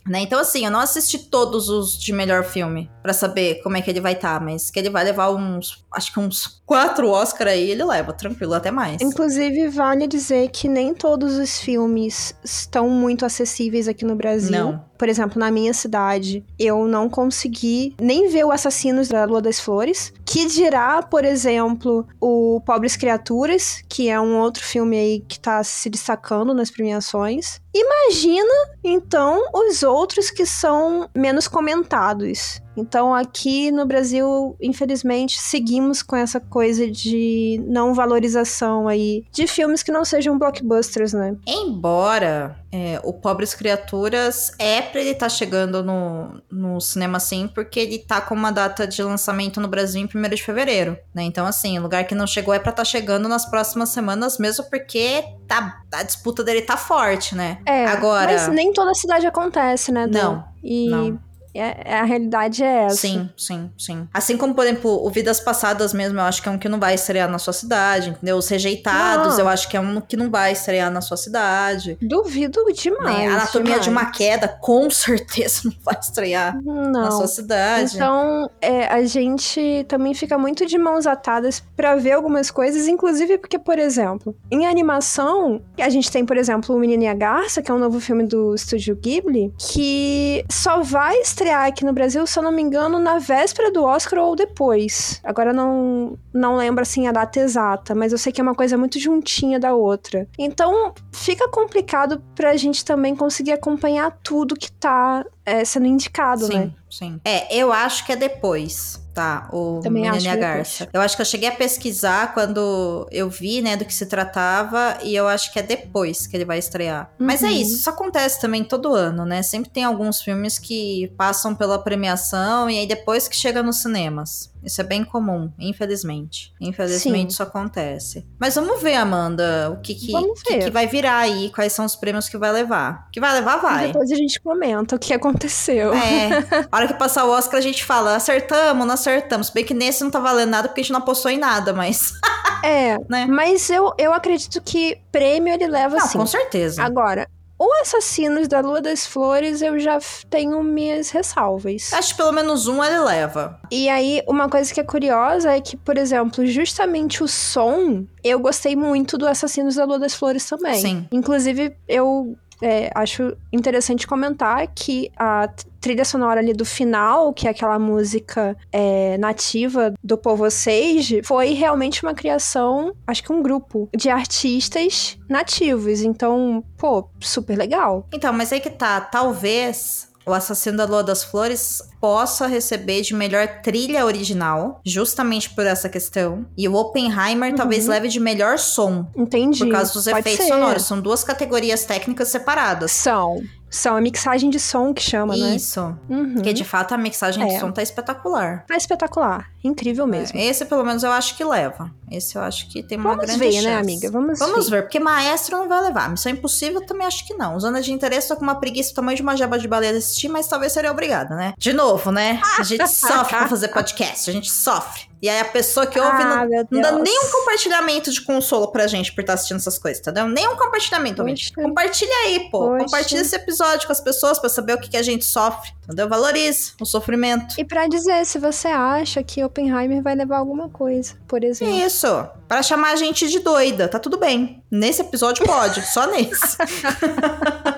Né? Então, assim, eu não assisti todos os de melhor filme pra saber como é que ele vai estar, mas que ele vai levar uns, acho que uns quatro Oscar aí, ele leva, tranquilo, até mais. Inclusive, vale dizer que nem todos os filmes estão muito acessíveis aqui no Brasil. Não. Por exemplo, na minha cidade, eu não consegui nem ver o Assassinos da Lua das Flores. Que dirá, por exemplo, o Pobres Criaturas, que é um outro filme aí que tá se destacando nas premiações. Imagina, então, os outros que são menos comentados. Então, aqui no Brasil, infelizmente, seguimos com essa coisa de não valorização aí de filmes que não sejam blockbusters, né? Embora é, o Pobres Criaturas é pra ele estar chegando no, no cinema sim, porque ele tá com uma data de lançamento no Brasil em 1 de fevereiro, né? Então, assim, o lugar que não chegou é pra estar chegando nas próximas semanas, mesmo porque tá, a disputa dele tá forte, né? É, Agora- mas nem toda cidade acontece, né? Dan? Não, E não. É- a realidade é essa. Sim, sim, sim. Assim como, por exemplo, o Vidas Passadas mesmo, eu acho que é um que não vai estrear na sua cidade, entendeu? Os Rejeitados, Não. eu acho que é um que não vai estrear na sua cidade. Duvido demais. né? A Anatomia de uma demais. Queda, com certeza não vai estrear na sua Não. cidade. Então, é, a gente também fica muito de mãos atadas pra ver algumas coisas, inclusive porque, por exemplo, em animação, a gente tem, por exemplo, O Menino e a Garça, que é um novo filme do estúdio Ghibli, que só vai estrear aqui no Brasil, se eu não me engano, na véspera do Oscar ou depois. Agora não, não lembro assim a data exata, mas eu sei que é uma coisa muito juntinha da outra. Então, fica complicado pra gente também conseguir acompanhar tudo que tá é, sendo indicado, sim, né? sim. É, eu acho que é depois. Tá, o Também e é Garça. Eu acho que eu cheguei a pesquisar quando eu vi, né, do que se tratava, e eu acho que é depois que ele vai estrear. Mas é Uhum. isso, isso acontece também todo ano, né? Sempre tem alguns filmes que passam pela premiação e aí depois que chega nos cinemas. Isso é bem comum, infelizmente. Infelizmente Sim. isso acontece. Mas vamos ver, Amanda, o que que, que, que vai virar aí, quais são os prêmios que vai levar. Que vai levar, E vai. depois a gente comenta o que aconteceu. É. A hora que passar o Oscar, a gente fala, acertamos, não acertamos. Bem que nesse não tá valendo nada, porque a gente não apostou em nada, mas. É, Né? mas eu, eu acredito que prêmio ele leva Não, sim. com certeza. Agora, o Assassinos da Lua das Flores eu já tenho minhas ressalvas. Acho que pelo menos um ele leva. E aí, uma coisa que é curiosa é que, por exemplo, justamente o som, eu gostei muito do Assassinos da Lua das Flores também. Sim. Inclusive, eu é, acho interessante comentar que a trilha sonora ali do final, que é aquela música é, nativa do povo Sage, foi realmente uma criação, acho que um grupo de artistas nativos. Então, pô, super legal. Então, mas aí que tá. Talvez o Assassino da Lua das Flores possa receber de melhor trilha original, justamente por essa questão. E o Oppenheimer talvez leve de melhor som, Entendi. por causa dos Pode efeitos ser. sonoros. São duas categorias técnicas separadas. São. São a mixagem de som que chama, né? Isso. Uhum. Porque de fato a mixagem de É. som tá espetacular. Tá espetacular. Incrível mesmo. Esse pelo menos eu acho que leva. Esse eu acho que tem uma Vamos grande ver, chance. né, amiga? Vamos, Vamos ver. ver, porque maestro não vai levar. Missão Impossível também acho que não. Zona de interesse, tô com uma preguiça do tamanho de uma jaba de baleia de assistir, mas talvez seria obrigada, né? De novo, né? A gente sofre pra fazer podcast, a gente sofre. E aí a pessoa que ouve Ah, não, não dá nenhum compartilhamento de consolo pra gente por estar assistindo essas coisas, entendeu? Nenhum compartilhamento. Poxa. Compartilha aí, pô. Poxa. Compartilha esse episódio com as pessoas pra saber o que, que a gente sofre, entendeu? Valorize o sofrimento. E pra dizer se você acha que Oppenheimer vai levar alguma coisa, por exemplo. Isso. Pra chamar a gente de doida, tá tudo bem. Nesse episódio pode, só nesse.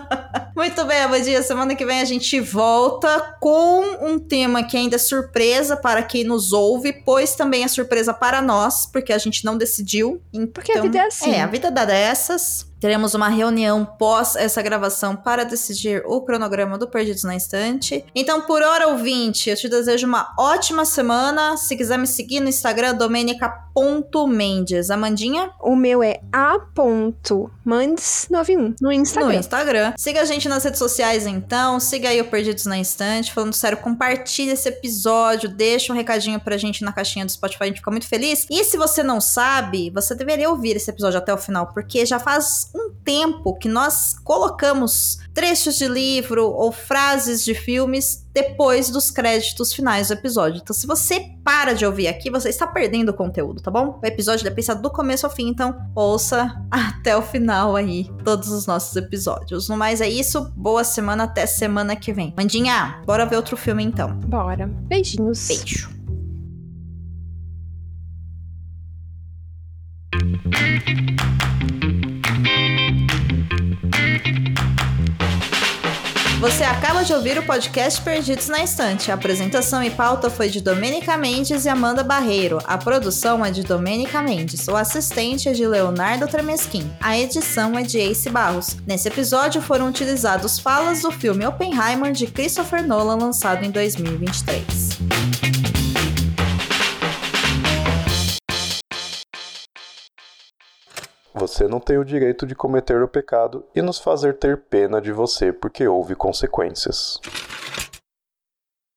Muito bem, Abadia. Semana que vem a gente volta com um tema que ainda é surpresa para quem nos ouve, pois também é surpresa para nós, porque a gente não decidiu. Então, Porque a vida é assim. É, a vida dá dessas. Teremos uma reunião pós essa gravação para decidir o cronograma do Perdidos na Estante. Então, por hora, ouvinte, eu te desejo uma ótima semana. Se quiser me seguir no Instagram, domenica.mendes. Amandinha? O meu é a.mandes91 no Instagram. No Instagram. Siga a gente nas redes sociais, então. Siga aí o Perdidos na Estante. Falando sério, compartilha esse episódio. Deixa um recadinho pra gente na caixinha do Spotify. A gente fica muito feliz. E se você não sabe, você deveria ouvir esse episódio até o final, porque já faz um tempo que nós colocamos trechos de livro ou frases de filmes depois dos créditos finais do episódio. Então, se você para de ouvir aqui, você está perdendo o conteúdo, tá bom? O episódio é pensado do começo ao fim, então ouça até o final aí todos os nossos episódios. No mais é isso, boa semana, até semana que vem. Mandinha, bora ver outro filme então. Bora. Beijinhos. Beijo. Você acaba de ouvir o podcast Perdidos na Estante. A apresentação e pauta foi de Domênica Mendes e Amanda Barreiro. A produção é de Domênica Mendes. O assistente é de Leonardo Tremesquim. A edição é de Ace Barros. Nesse episódio foram utilizados falas do filme Oppenheimer de Christopher Nolan, lançado em 2023. Você não tem o direito de cometer o pecado e nos fazer ter pena de você porque houve consequências.